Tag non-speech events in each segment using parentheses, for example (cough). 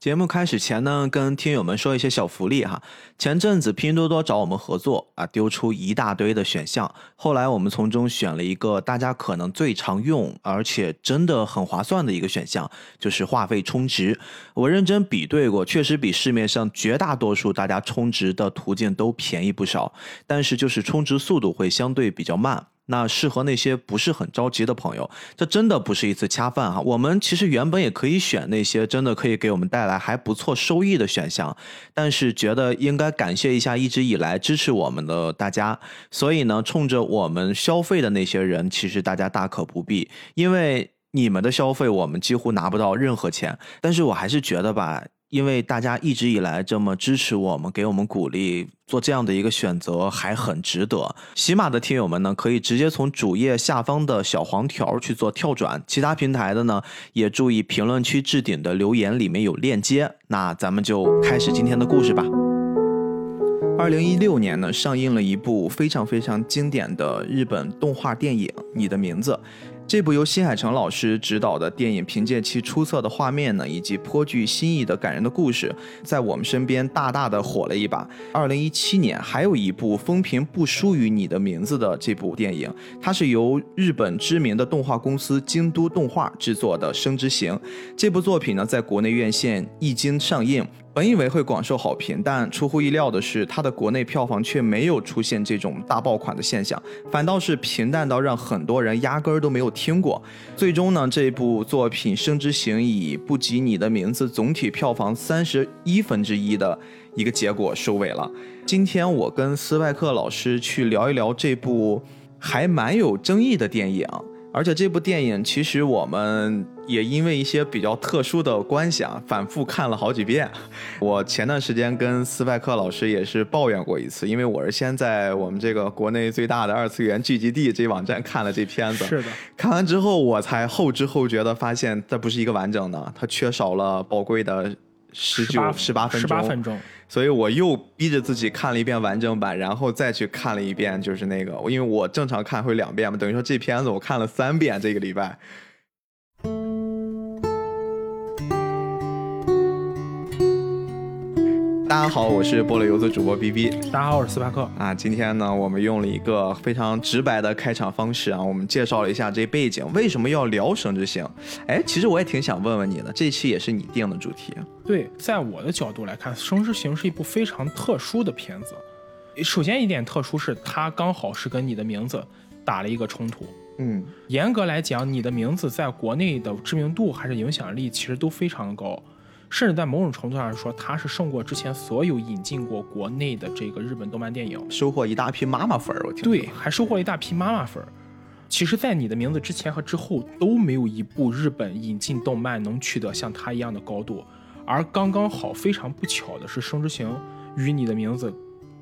节目开始前呢，跟听友们说一些小福利哈。前阵子拼多多找我们合作啊，丢出一大堆的选项，后来我们从中选了一个大家可能最常用，而且真的很划算的一个选项，就是话费充值。我认真比对过，确实比市面上绝大多数大家充值的途径都便宜不少，但是就是充值速度会相对比较慢。那适合那些不是很着急的朋友，这真的不是一次恰饭哈。我们其实原本也可以选那些真的可以给我们带来还不错收益的选项，但是觉得应该感谢一下一直以来支持我们的大家，所以呢，冲着我们消费的那些人，其实大家大可不必，因为你们的消费我们几乎拿不到任何钱。但是我还是觉得吧。因为大家一直以来这么支持我们，给我们鼓励，做这样的一个选择还很值得。喜马的听友们呢，可以直接从主页下方的小黄条去做跳转，其他平台的呢，也注意评论区置顶的留言里面有链接。那咱们就开始今天的故事吧。二零一六年呢，上映了一部非常非常经典的日本动画电影《你的名字》。这部由新海诚老师执导的电影，凭借其出色的画面呢，以及颇具新意的感人的故事，在我们身边大大的火了一把。二零一七年，还有一部风评不输于你的名字的这部电影，它是由日本知名的动画公司京都动画制作的《生之行》。这部作品呢，在国内院线一经上映。本以为会广受好评，但出乎意料的是，它的国内票房却没有出现这种大爆款的现象，反倒是平淡到让很多人压根儿都没有听过。最终呢，这部作品《生之行》以不及你的名字总体票房三十一分之一的一个结果收尾了。今天我跟斯派克老师去聊一聊这部还蛮有争议的电影。而且这部电影其实我们也因为一些比较特殊的关系啊，反复看了好几遍。(laughs) 我前段时间跟斯派克老师也是抱怨过一次，因为我是先在我们这个国内最大的二次元聚集地这网站看了这片子，是的。看完之后我才后知后觉的发现，它不是一个完整的，它缺少了宝贵的十九十八分钟。十八分钟。所以我又逼着自己看了一遍完整版，然后再去看了一遍，就是那个，因为我正常看会两遍嘛，等于说这片子我看了三遍，这个礼拜。大家好，我是菠萝游子主播 B B。大家好，我是斯帕克啊。今天呢，我们用了一个非常直白的开场方式啊，我们介绍了一下这背景，为什么要聊《生之行》？哎，其实我也挺想问问你的，这期也是你定的主题。对，在我的角度来看，《生之行》是一部非常特殊的片子。首先一点特殊是，它刚好是跟你的名字打了一个冲突。嗯，严格来讲，你的名字在国内的知名度还是影响力，其实都非常高。甚至在某种程度上说，它是胜过之前所有引进过国内的这个日本动漫电影，收获一大批妈妈粉儿。我听对，还收获了一大批妈妈粉儿。其实，在你的名字之前和之后都没有一部日本引进动漫能取得像它一样的高度，而刚刚好，非常不巧的是，《生之行》与你的名字。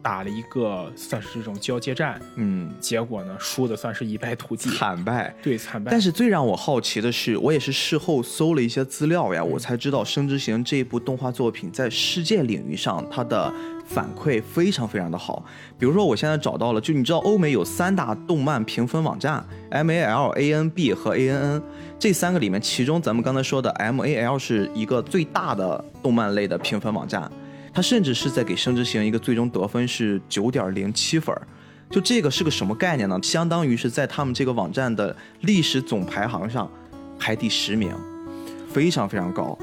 打了一个算是这种交接战，嗯，结果呢输的算是一败涂地，惨败，对惨败。但是最让我好奇的是，我也是事后搜了一些资料呀，我才知道《生之行》这一部动画作品在世界领域上它的反馈非常非常的好。比如说，我现在找到了，就你知道欧美有三大动漫评分网站，M A L A N B 和 A N N 这三个里面，其中咱们刚才说的 M A L 是一个最大的动漫类的评分网站。他甚至是在给《生之行》一个最终得分是九点零七分，就这个是个什么概念呢？相当于是在他们这个网站的历史总排行上排第十名，非常非常高。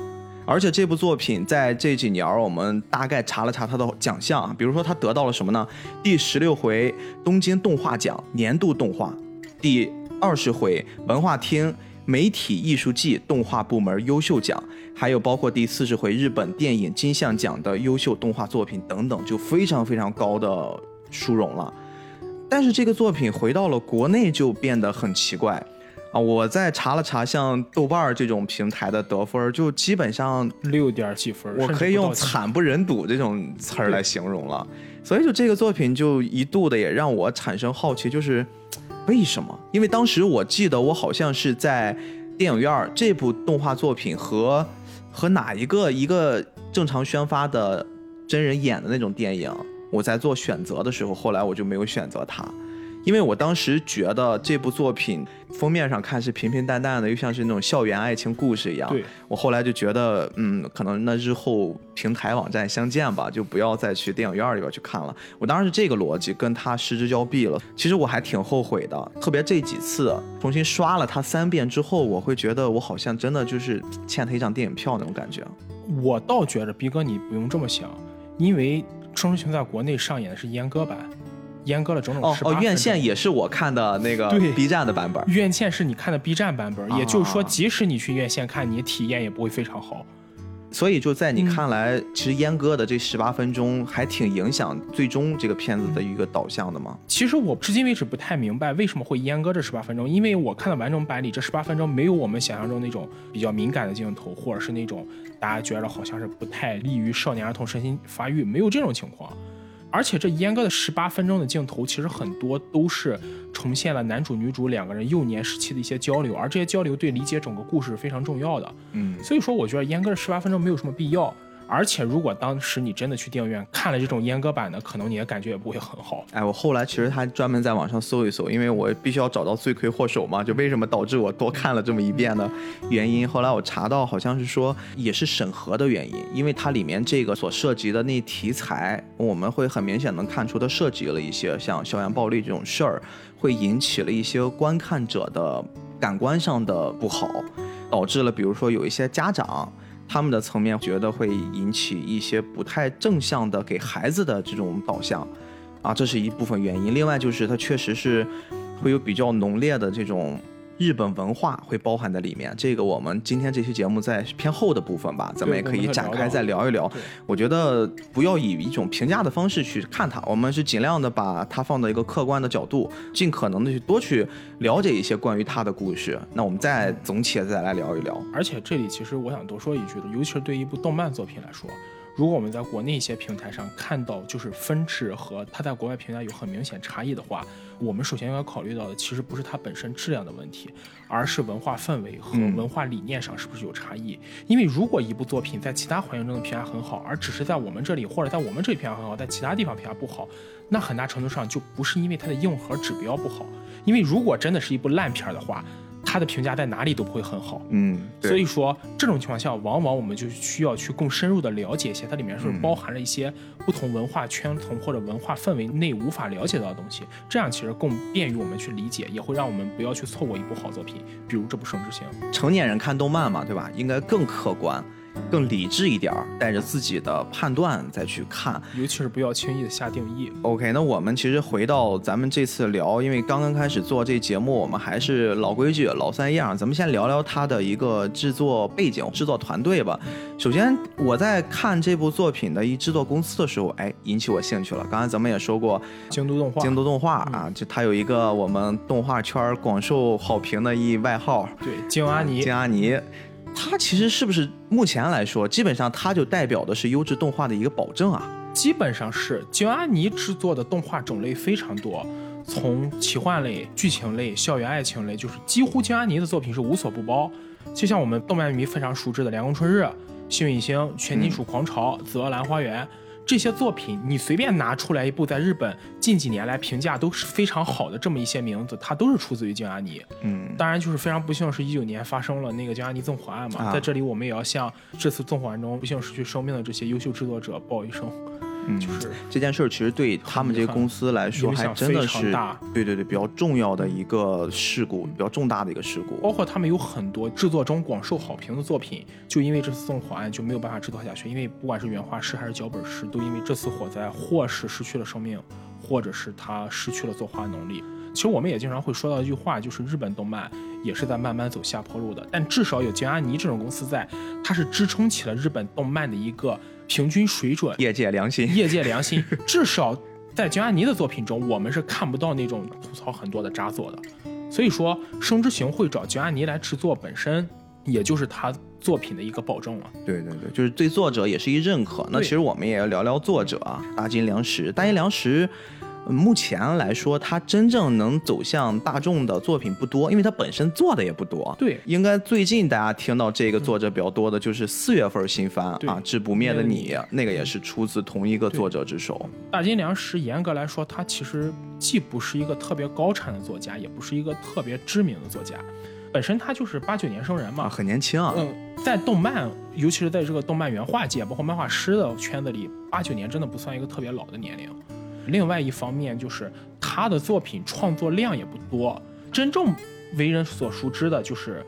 而且这部作品在这几年，我们大概查了查它的奖项，比如说它得到了什么呢？第十六回东京动画奖年度动画，第二十回文化厅。媒体艺术季动画部门优秀奖，还有包括第四十回日本电影金像奖的优秀动画作品等等，就非常非常高的殊荣了。但是这个作品回到了国内就变得很奇怪啊！我在查了查，像豆瓣这种平台的得分，就基本上六点几分，我可以用惨不忍睹这种词儿来形容了。所以就这个作品就一度的也让我产生好奇，就是。为什么？因为当时我记得我好像是在电影院这部动画作品和和哪一个一个正常宣发的真人演的那种电影，我在做选择的时候，后来我就没有选择它，因为我当时觉得这部作品封面上看是平平淡淡的，又像是那种校园爱情故事一样。对，我后来就觉得，嗯，可能那日后平台网站相见吧，就不要再去电影院里边去看了。我当时是这个逻辑，跟他失之交臂了。其实我还挺后悔的，特别这几次重新刷了它三遍之后，我会觉得我好像真的就是欠他一张电影票那种感觉。我倒觉着逼哥你不用这么想，因为《生之行》在国内上演的是阉割版，阉割了整整哦哦，十八分钟。院线也是我看的那个对 B 站的版本。院线是你看的 B 站版本，也就是说，啊即使你去院线看，你体验也不会非常好。所以就在你嗯看来，其实阉割的这十八分钟还挺影响最终这个片子的一个导向的吗？其实我至今为止不太明白为什么会阉割这十八分钟，因为我看的完整版里这十八分钟没有我们想象中那种比较敏感的镜头，或者是那种大家觉得好像是不太利于少年儿童身心发育，没有这种情况。而且这阉割的十八分钟的镜头，其实很多都是重现了男主女主两个人幼年时期的一些交流，而这些交流对理解整个故事是非常重要的。嗯，所以说，我觉得阉割的十八分钟没有什么必要。而且，如果当时你真的去电影院看了这种阉割版的，可能你的感觉也不会很好。哎，我后来其实还专门在网上搜一搜，因为我必须要找到罪魁祸首嘛，就为什么导致我多看了这么一遍的原因。后来我查到，好像是说也是审核的原因，因为它里面这个所涉及的那题材，我们会很明显能看出它涉及了一些像校园暴力这种事儿，会引起了一些观看者的感官上的不好，导致了比如说有一些家长。他们的层面觉得会引起一些不太正向的给孩子的这种导向，啊，这是一部分原因。另外就是它确实是会有比较浓烈的这种日本文化会包含在里面。这个我们今天这期节目在偏后的部分吧，咱们也可以展开再聊一聊。对我觉得不要以一种评价的方式去看它，我们是尽量的把它放到一个客观的角度，尽可能的去多去了解一些关于它的故事。那我们再总且再来聊一聊。而且这里其实我想多说一句的，尤其是对于一部动漫作品来说，如果我们在国内一些平台上看到就是分制和它在国外平台有很明显差异的话，我们首先应该考虑到的其实不是它本身质量的问题，而是文化氛围和嗯文化理念上是不是有差异。因为如果一部作品在其他环境中的评价很好，而只是在我们这里或者在我们这里评价很好，在其他地方评价不好，那很大程度上就不是因为它的硬核指标不好，因为如果真的是一部烂片的话，它的评价在哪里都不会很好。嗯，所以说，这种情况下，往往我们就需要去更深入的了解一些，它里面是不是嗯包含了一些不同文化圈层或者文化氛围内无法了解到的东西，这样其实更便于我们去理解，也会让我们不要去错过一部好作品，比如这部《圣之行》。成年人看动漫嘛，对吧？应该更客观、更理智一点儿，带着自己的判断再去看。尤其是不要轻易的下定义。OK，那我们其实回到咱们这次聊，因为刚刚开始做这节目，我们还是老规矩、老三样，咱们先聊聊它的一个制作背景、制作团队吧。首先，我在看这部作品的一制作公司的时候，哎，引起我兴趣了。刚才咱们也说过，京都动画，京都动画啊，就它有一个我们动画圈广受好评的一外号，对京阿尼京，阿尼，它其实是不是目前来说，基本上它就代表的是优质动画的一个保证啊？基本上是京阿尼制作的动画种类非常多，从奇幻类、剧情类、校园爱情类，就是几乎京阿尼的作品是无所不包。就像我们动漫迷非常熟知的《凉宫春日》《幸运星》《全金属狂潮》紫罗兰花园》这些作品，你随便拿出来一部在日本近几年来评价都是非常好的这么一些名字，它都是出自于京阿尼。嗯，当然，就是非常不幸，是一九年发生了那个京阿尼纵火案嘛。啊在这里，我们也要向这次纵火案中不幸失去生命的这些优秀制作者报一声，嗯就是这件事儿其实对他们这个公司来说，还影响真的非常是大对对对比较重要的一个事故，比较重大的一个事故。包括他们有很多制作中广受好评的作品，就因为这次纵火案就没有办法制作下去，因为不管是原画师还是脚本师，都因为这次火灾或是失去了生命，或者是他失去了作画能力。其实我们也经常会说到一句话，就是日本动漫也是在慢慢走下坡路的，但至少有京阿尼这种公司在，它是支撑起了日本动漫的一个平均水准，业界良心，业界良心。(laughs) 至少在江阿尼的作品中，我们是看不到那种吐槽很多的渣作的。所以说，《生之行》会找江阿尼来制作，本身也就是他作品的一个保证了。对对对，就是对作者也是一认可。那其实我们也要聊聊作者啊，大金良实。大金良实，目前来说，他真正能走向大众的作品不多，因为他本身做的也不多。对，应该最近大家听到这个作者比较多的就是四月份新番啊，《致不灭的你》，那个也是出自同一个作者之手。大金良实严格来说，他其实既不是一个特别高产的作家，也不是一个特别知名的作家。本身他就是八九年生人嘛，很年轻啊。嗯，在动漫，尤其是在这个动漫原画界，包括漫画师的圈子里，八九年真的不算一个特别老的年龄。另外一方面，就是他的作品创作量也不多，真正为人所熟知的就是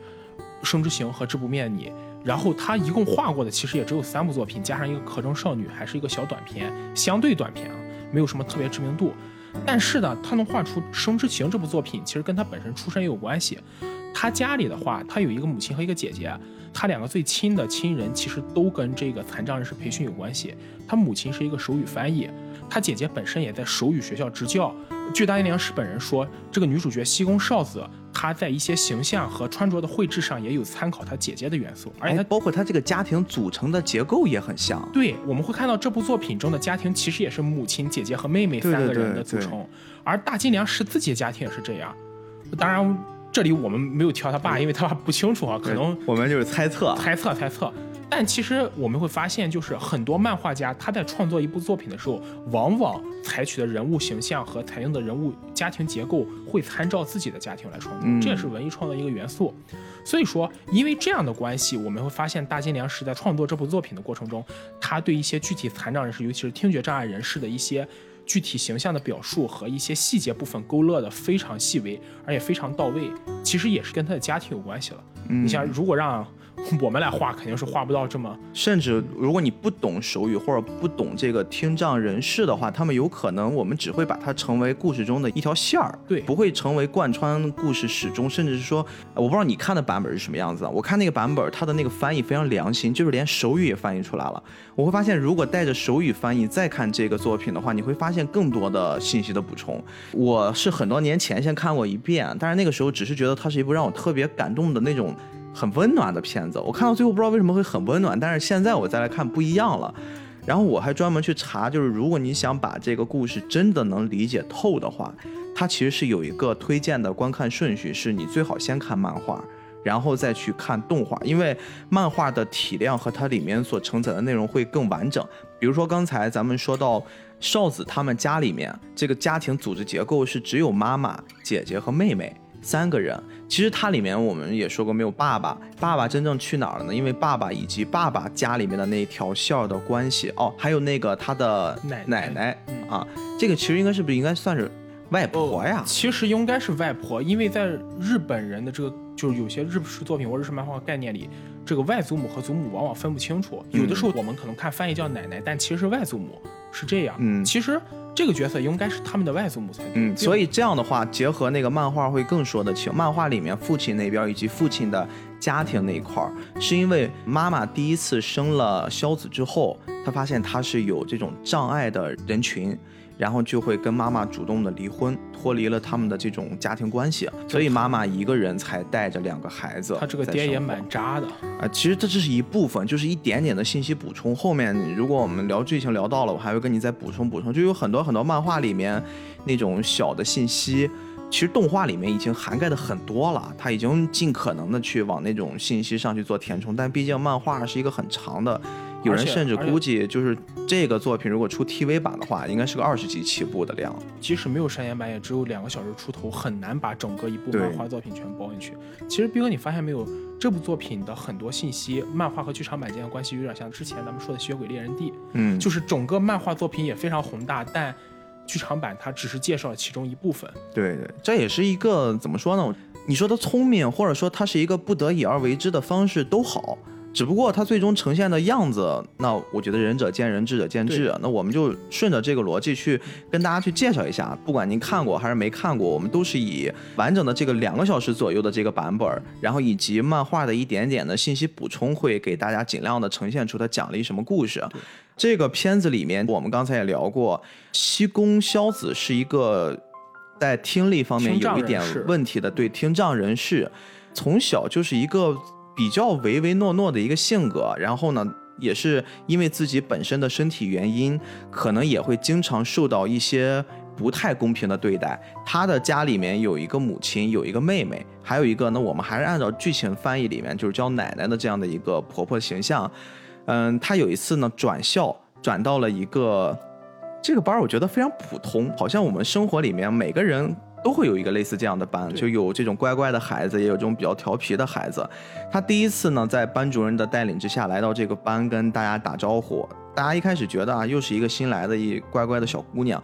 《生之行》和《致不灭你》。然后他一共画过的其实也只有三部作品，加上一个《壳中少女》，还是一个小短片，相对短片啊，没有什么特别知名度。但是呢，他能画出《生之行》这部作品，其实跟他本身出身也有关系。他家里的话，他有一个母亲和一个姐姐，他两个最亲的亲人其实都跟这个残障人士培训有关系。他母亲是一个手语翻译，他姐姐本身也在手语学校执教。据大金良史本人说，这个女主角西宫少子，她在一些形象和穿着的绘制上也有参考她姐姐的元素，而且她包括她这个家庭组成的结构也很像。对，我们会看到这部作品中的家庭其实也是母亲、姐姐和妹妹三个人的组成，而大金良史自己的家庭也是这样。当然。这里我们没有挑他爸，因为他爸不清楚啊，可能我们就是猜测，猜测，猜测。但其实我们会发现，就是很多漫画家他在创作一部作品的时候，往往采取的人物形象和采用的人物家庭结构会参照自己的家庭来创作，这也是文艺创作一个元素。所以说，因为这样的关系，我们会发现大金良实在创作这部作品的过程中，他对一些具体残障人士，尤其是听觉障碍人士的一些。具体形象的表述和一些细节部分勾勒的非常细微，而且非常到位，其实也是跟他的家庭有关系了。你像如果让。(laughs) 我们来画肯定是画不到这么，甚至如果你不懂手语或者不懂这个听障人士的话，他们有可能我们只会把它成为故事中的一条线儿，对，不会成为贯穿故事始终，甚至是说，我不知道你看的版本是什么样子啊？我看那个版本，它的那个翻译非常良心，就是连手语也翻译出来了。我会发现，如果带着手语翻译再看这个作品的话，你会发现更多的信息的补充。我是很多年前先看过一遍，但是那个时候只是觉得它是一部让我特别感动的那种。很温暖的片子，我看到最后不知道为什么会很温暖，但是现在我再来看不一样了。然后我还专门去查，就是如果你想把这个故事真的能理解透的话，它其实是有一个推荐的观看顺序，是你最好先看漫画，然后再去看动画，因为漫画的体量和它里面所承载的内容会更完整。比如说刚才咱们说到少子他们家里面这个家庭组织结构是只有妈妈、姐姐和妹妹。三个人，其实它里面我们也说过没有爸爸，爸爸真正去哪儿了呢？因为爸爸以及爸爸家里面的那条线的关系哦，还有那个他的奶奶啊，这个其实应该是不是应该算是外婆呀？其实应该是外婆，因为在日本人的这个就是有些日式作品或日式漫画概念里，这个外祖母和祖母往往分不清楚，有的时候我们可能看翻译叫奶奶，但其实是外祖母。是这样，嗯，其实这个角色应该是他们的外祖母才对，嗯，所以这样的话，结合那个漫画会更说得清。漫画里面父亲那边以及父亲的家庭那一块儿，是因为妈妈第一次生了肖子之后，她发现她是有这种障碍的人群。然后就会跟妈妈主动的离婚，脱离了他们的这种家庭关系，所以妈妈一个人才带着两个孩子。他这个爹也蛮渣的啊！其实这只是一部分，就是一点点的信息补充。后面如果我们聊剧情聊到了，我还会跟你再补充补充。就有很多很多漫画里面那种小的信息，其实动画里面已经涵盖的很多了，他已经尽可能的去往那种信息上去做填充。但毕竟漫画是一个很长的。有人甚至估计，就是这个作品如果出 TV 版的话，应该是个二十集起步的量。即使没有删减版，也只有两个小时出头，很难把整个一部漫画作品全包进去。其实斌哥，你发现没有，这部作品的很多信息，漫画和剧场版间的关系有点像之前咱们说的《血鬼猎人 D》。嗯，就是整个漫画作品也非常宏大，但剧场版它只是介绍了其中一部分。对对，这也是一个怎么说呢？你说他聪明，或者说他是一个不得已而为之的方式都好。只不过它最终呈现的样子，那我觉得仁者见仁，智者见智。那我们就顺着这个逻辑去跟大家去介绍一下，不管您看过还是没看过，我们都是以完整的这个两个小时左右的这个版本，然后以及漫画的一点点的信息补充，会给大家尽量的呈现出它讲了一什么故事。这个片子里面，我们刚才也聊过，西宫萧子是一个在听力方面有一点问题的，对听障人士，从小就是一个。比较唯唯诺诺的一个性格，然后呢，也是因为自己本身的身体原因，可能也会经常受到一些不太公平的对待。他的家里面有一个母亲，有一个妹妹，还有一个呢，我们还是按照剧情翻译里面就是叫奶奶的这样的一个婆婆形象。嗯，她有一次呢转校，转到了一个这个班，我觉得非常普通，好像我们生活里面每个人。都会有一个类似这样的班，就有这种乖乖的孩子，也有这种比较调皮的孩子。他第一次呢，在班主任的带领之下来到这个班，跟大家打招呼。大家一开始觉得啊，又是一个新来的一乖乖的小姑娘，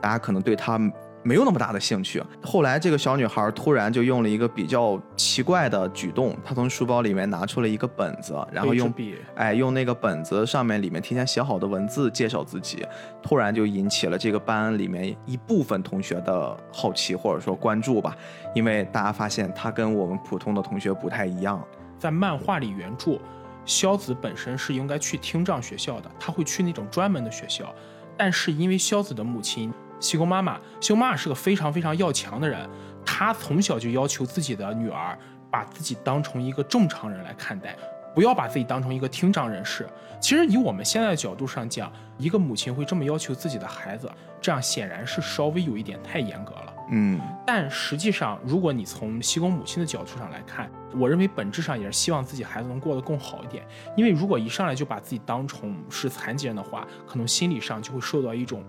大家可能对她。没有那么大的兴趣。后来，这个小女孩突然就用了一个比较奇怪的举动，她从书包里面拿出了一个本子，然后用笔，哎，用那个本子上面里面提前写好的文字介绍自己，突然就引起了这个班里面一部分同学的好奇或者说关注吧，因为大家发现她跟我们普通的同学不太一样。在漫画里原著，萧子本身是应该去听障学校的，他会去那种专门的学校，但是因为萧子的母亲。西宫妈妈，西宫妈妈是个非常非常要强的人，她从小就要求自己的女儿把自己当成一个正常人来看待，不要把自己当成一个听障人士。其实以我们现在的角度上讲，一个母亲会这么要求自己的孩子，这样显然是稍微有一点太严格了。嗯，但实际上，如果你从西宫母亲的角度上来看，我认为本质上也是希望自己孩子能过得更好一点。因为如果一上来就把自己当成是残疾人的话，可能心理上就会受到一种。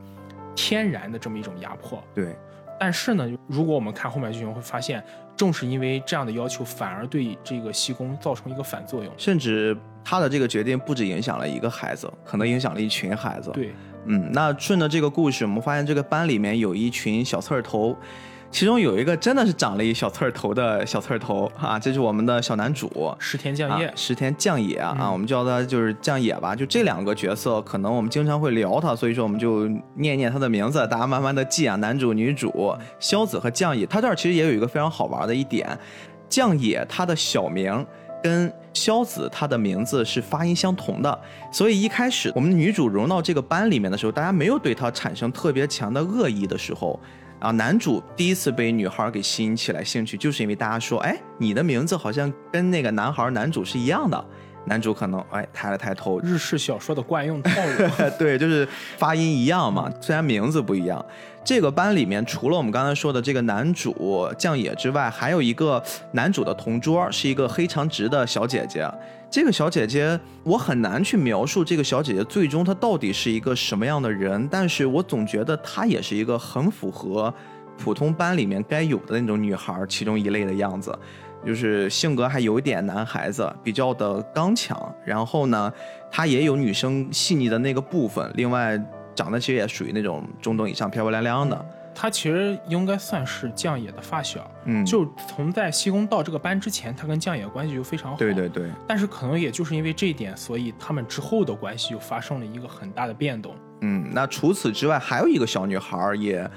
天然的这么一种压迫，对。但是呢，如果我们看后面剧情，会发现，正是因为这样的要求，反而对这个西宫造成一个反作用。甚至他的这个决定不止影响了一个孩子，可能影响了一群孩子。对，嗯。那顺着这个故事，我们发现这个班里面有一群小刺儿头。其中有一个真的是长了一小刺儿头的小刺儿头啊，这是我们的小男主石田将野，石田将野啊，我们叫他就是将野吧。就这两个角色，可能我们经常会聊他，所以说我们就念念他的名字，大家慢慢的记啊。男主、女主萧子和将野，他这儿其实也有一个非常好玩的一点，将野他的小名跟萧子他的名字是发音相同的，所以一开始我们女主融到这个班里面的时候，大家没有对他产生特别强的恶意的时候。啊，男主第一次被女孩给吸引起来兴趣，就是因为大家说，哎，你的名字好像跟那个男孩男主是一样的。男主可能哎抬了抬头，日式小说的惯用套路，(laughs) 对，就是发音一样嘛，虽然名字不一样。这个班里面除了我们刚才说的这个男主将野之外，还有一个男主的同桌，是一个黑长直的小姐姐。这个小姐姐，我很难去描述这个小姐姐最终她到底是一个什么样的人，但是我总觉得她也是一个很符合普通班里面该有的那种女孩其中一类的样子。就是性格还有一点男孩子，比较的刚强。然后呢，她也有女生细腻的那个部分。另外，长得其实也属于那种中等以上、漂漂亮亮的。他其实应该算是将野的发小。嗯，就从在西宫到这个班之前，他跟将野关系就非常好。对对对。但是可能也就是因为这一点，所以他们之后的关系就发生了一个很大的变动。嗯，那除此之外，还有一个小女孩也。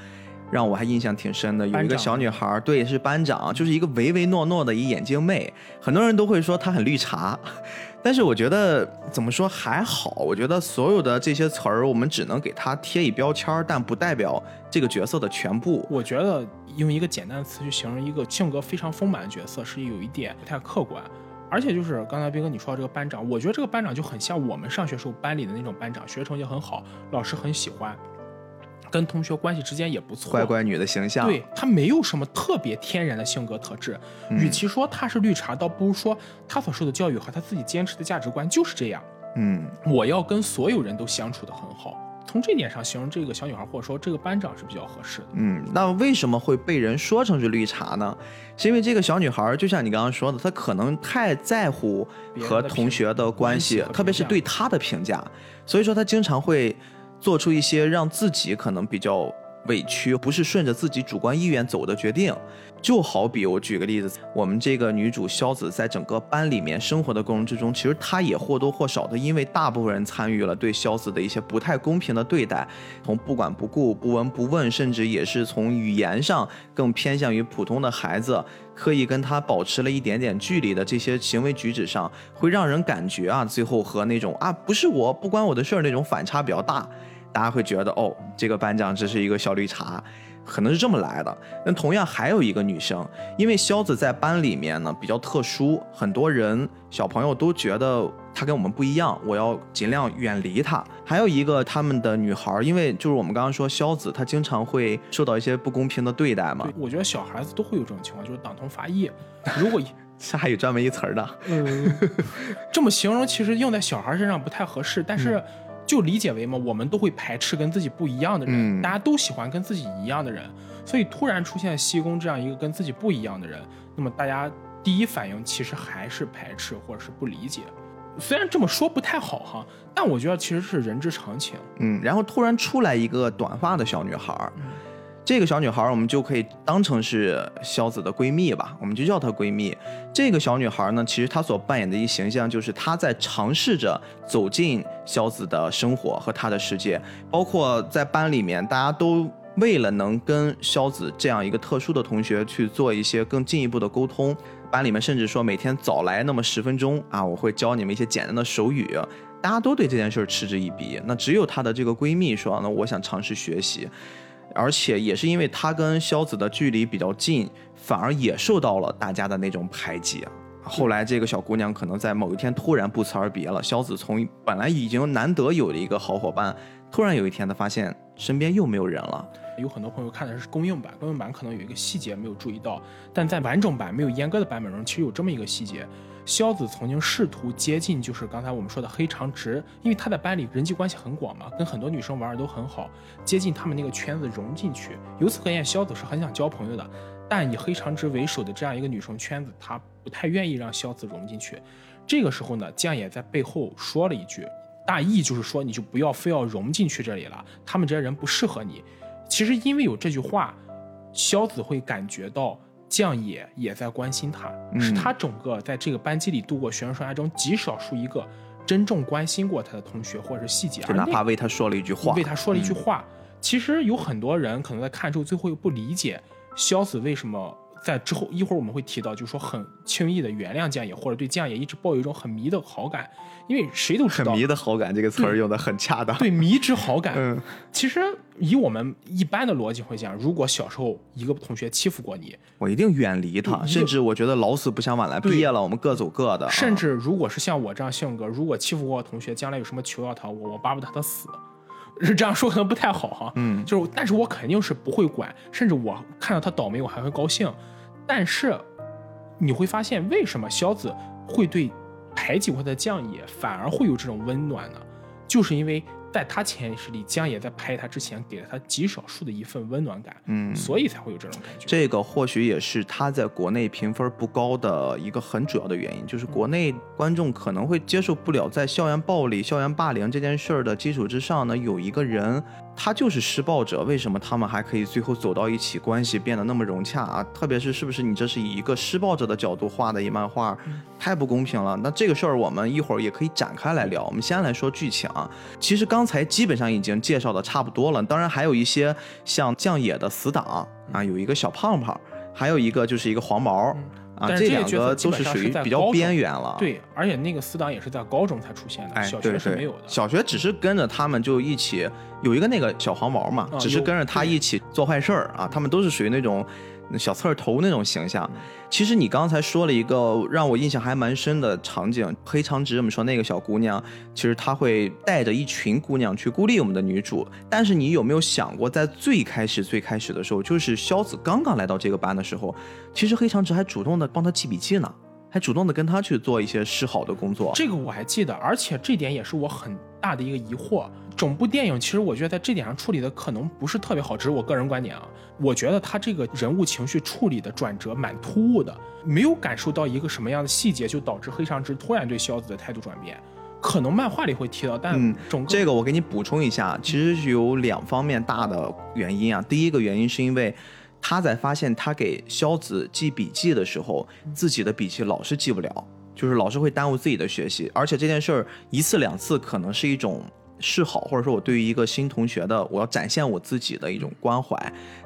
让我还印象挺深的，有一个小女孩，对，是班长，就是一个唯唯诺诺的一眼镜妹，很多人都会说她很绿茶，(laughs) 但是我觉得怎么说还好，我觉得所有的这些词儿，我们只能给她贴一标签，但不代表这个角色的全部。我觉得用一个简单的词去形容一个性格非常丰满的角色，是有一点不太客观，而且就是刚才斌哥你说到这个班长，我觉得这个班长就很像我们上学时候班里的那种班长，学习成绩很好，老师很喜欢。跟同学关系之间也不错，乖乖女的形象。对她没有什么特别天然的性格特质，与其说她是绿茶，倒不如说她所受的教育和她自己坚持的价值观就是这样。嗯，我要跟所有人都相处的很好，从这点上形容这个小女孩或者说这个班长是比较合适的。嗯，那为什么会被人说成是绿茶呢？是因为这个小女孩就像你刚刚说的，她可能太在乎和同学的关系，特别是对她的评价，所以说她经常会。做出一些让自己可能比较委屈，不是顺着自己主观意愿走的决定。就好比我举个例子，我们这个女主萧子在整个班里面生活的过程之中，其实她也或多或少的因为大部分人参与了对萧子的一些不太公平的对待，从不管不顾、不闻不问，甚至也是从语言上更偏向于普通的孩子，刻意跟她保持了一点点距离的这些行为举止上，会让人感觉啊，最后和那种啊不是我不关我的事儿那种反差比较大。大家会觉得哦，这个班长只是一个小绿茶，可能是这么来的。那同样还有一个女生，因为肖子在班里面呢比较特殊，很多人小朋友都觉得她跟我们不一样，我要尽量远离她。还有一个他们的女孩，因为就是我们刚刚说肖子，她经常会受到一些不公平的对待嘛，，我觉得小孩子都会有这种情况，就是党同伐异。如果这还有专门一词儿的。嗯，这么形容其实用在小孩身上不太合适，但是就理解为嘛，我们都会排斥跟自己不一样的人，嗯大家都喜欢跟自己一样的人，所以突然出现西宫这样一个跟自己不一样的人，那么大家第一反应其实还是排斥或者是不理解。虽然这么说不太好哈，但我觉得其实是人之常情。嗯，然后突然出来一个短发的小女孩儿，这个小女孩我们就可以当成是萧子的闺蜜吧，我们就叫她闺蜜。这个小女孩呢，其实她所扮演的一形象就是她在尝试着走进萧子的生活和她的世界，包括在班里面，大家都。为了能跟萧子这样一个特殊的同学去做一些更进一步的沟通，班里面甚至说每天早来那么十分钟啊，我会教你们一些简单的手语，大家都对这件事嗤之以鼻。那只有她的这个闺蜜说，那我想尝试学习，而且也是因为她跟萧子的距离比较近，反而也受到了大家的那种排挤。后来这个小姑娘可能在某一天突然不辞而别了，萧子从本来已经难得有的一个好伙伴，突然有一天他发现身边又没有人了。有很多朋友看的是公映版，公映版可能有一个细节没有注意到，但在完整版没有阉割的版本中，其实有这么一个细节：萧子曾经试图接近，就是刚才我们说的黑长直，因为他在班里人际关系很广嘛，跟很多女生玩的都很好，接近他们那个圈子融进去。由此可见，萧子是很想交朋友的，但以黑长直为首的这样一个女生圈子，他不太愿意让萧子融进去。这个时候呢，将也在背后说了一句，大意就是说，你就不要非要融进去这里了，他们这些人不适合你。其实因为有这句话，萧子会感觉到将野也在关心他，嗯。是他整个在这个班级里度过学生生涯中极少数一个真正关心过他的同学或者是细节，就哪怕为他说了一句话，为他说了一句话。其实有很多人可能在看之后，最后又不理解肖子为什么在之后一会儿我们会提到，就是说很轻易的原谅将野，或者对将野一直抱有一种很迷的好感，因为谁都知道很迷的好感这个词儿用的很恰当。对迷之好感。嗯 (laughs) 其实以我们一般的逻辑会讲，如果小时候一个同学欺负过你，我一定远离他，甚至我觉得老死不相往来。毕业了，我们各走各的。甚啊至如果是像我这样性格，如果欺负过我同学，将来有什么求要他，我我巴不得他死。(laughs) 是这样说可能不太好哈，嗯就是，但是我肯定是不会管，甚至我看到他倒霉，我还会高兴。但是你会发现，为什么萧子会对排挤过他的将野反而会有这种温暖呢？就是因为在他潜意识里，江野在拍他之前给了他极少数的一份温暖感，嗯所以才会有这种感觉。这个或许也是他在国内评分不高的一个很主要的原因，就是国内观众可能会接受不了在校园暴力、校园霸凌这件事儿的基础之上呢，有一个人他就是施暴者，为什么他们还可以最后走到一起，关系变得那么融洽啊？特别是是不是你这是以一个施暴者的角度画的一漫画，太不公平了。那这个事儿我们一会儿也可以展开来聊。我们先来说剧情啊，其实刚才基本上已经介绍的差不多了，当然还有一些像将野的死党啊，有一个小胖胖，还有一个就是一个黄毛。啊，但是这两个都是属于比较边缘了。对，而且那个死党也是在高中才出现的，哎，小学是没有的。小学只是跟着他们就一起有一个那个小黄毛嘛，啊只是跟着他一起做坏事儿啊。他们都是属于那种小刺儿头那种形象。其实你刚才说了一个让我印象还蛮深的场景，黑长直我们说那个小姑娘，其实她会带着一群姑娘去孤立我们的女主。但是你有没有想过，在最开始最开始的时候，就是萧子刚刚来到这个班的时候，其实黑长直还主动的帮她记笔记呢。还主动的跟她去做一些示好的工作，这个我还记得，而且这点也是我很大的一个疑惑。整部电影其实我觉得在这点上处理的可能不是特别好，只是我个人观点啊。我觉得他这个人物情绪处理的转折蛮突兀的，没有感受到一个什么样的细节，就导致黑长直突然对萧子的态度转变。可能漫画里会提到，但嗯整个、这个我给你补充一下，其实是有两方面大的原因啊。第一个原因是因为他在发现他给萧子记笔记的时候，自己的笔记老是记不了，就是老是会耽误自己的学习，而且这件事儿一次两次可能是一种。示好，或者说我对于一个新同学的，我要展现我自己的一种关怀。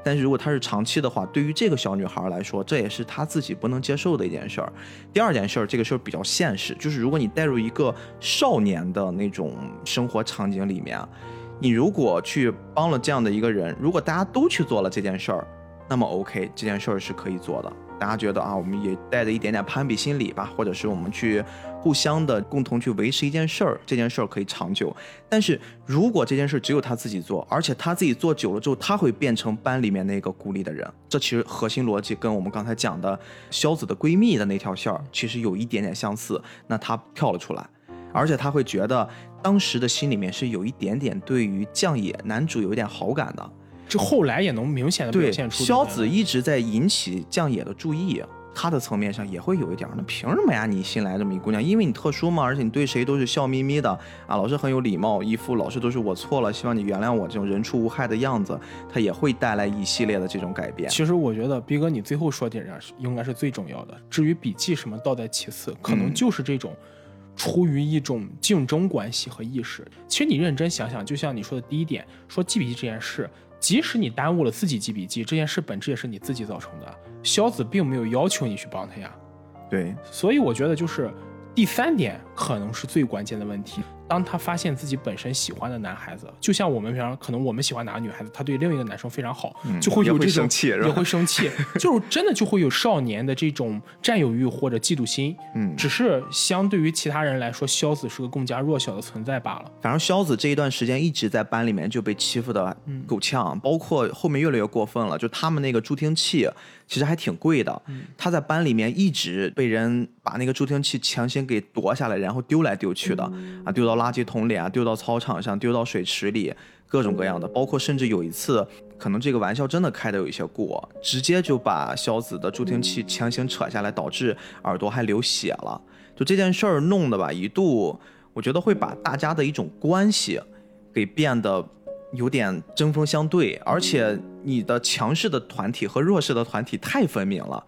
但是如果他是长期的话，对于这个小女孩来说，这也是她自己不能接受的一件事儿。第二件事儿，这个事儿比较现实，就是如果你带入一个少年的那种生活场景里面，你如果去帮了这样的一个人，如果大家都去做了这件事儿，那么 OK，这件事儿是可以做的。大家觉得啊，我们也带着一点点攀比心理吧，或者是我们去互相的共同去维持一件事儿，这件事儿可以长久。但是如果这件事只有他自己做，而且他自己做久了之后，他会变成班里面那个孤立的人。这其实核心逻辑跟我们刚才讲的肖子的闺蜜的那条线儿其实有一点点相似。那他跳了出来，而且他会觉得当时的心里面是有一点点对于将野男主有一点好感的。这后来也能明显的表现出。萧子一直在引起将野的注意，他的层面上也会有一点。那凭什么呀？你新来这么一姑娘，因为你特殊嘛，而且你对谁都是笑眯眯的啊，老是很有礼貌，一副老是都是我错了，希望你原谅我这种人畜无害的样子，他也会带来一系列的这种改变。其实我觉得逼哥你最后说点是应该是最重要的，至于笔记什么倒在其次，可能就是这种出于一种竞争关系和意识。其实你认真想想，就像你说的第一点，说记笔记这件事。即使你耽误了自己记笔记，这件事本质也是你自己造成的。肖子并没有要求你去帮他呀。对，所以我觉得就是第三点可能是最关键的问题。当他发现自己本身喜欢的男孩子，就像我们平常可能我们喜欢哪个女孩子，他对另一个男生非常好，就会有这种也会生气，(laughs) 就是真的就会有少年的这种占有欲或者嫉妒心。嗯，只是相对于其他人来说，萧子是个更加弱小的存在罢了。反正萧子这一段时间一直在班里面就被欺负的够呛，包括后面越来越过分了，就他们那个助听器。其实还挺贵的，他在班里面一直被人把那个助听器强行给夺下来，然后丢来丢去的啊，丢到垃圾桶里啊，丢到操场上，丢到水池里，各种各样的。包括甚至有一次，可能这个玩笑真的开的有一些过，直接就把肖子的助听器强行扯下来，导致耳朵还流血了。就这件事儿弄的吧，一度我觉得会把大家的一种关系给变得。有点针锋相对，而且你的强势的团体和弱势的团体太分明了。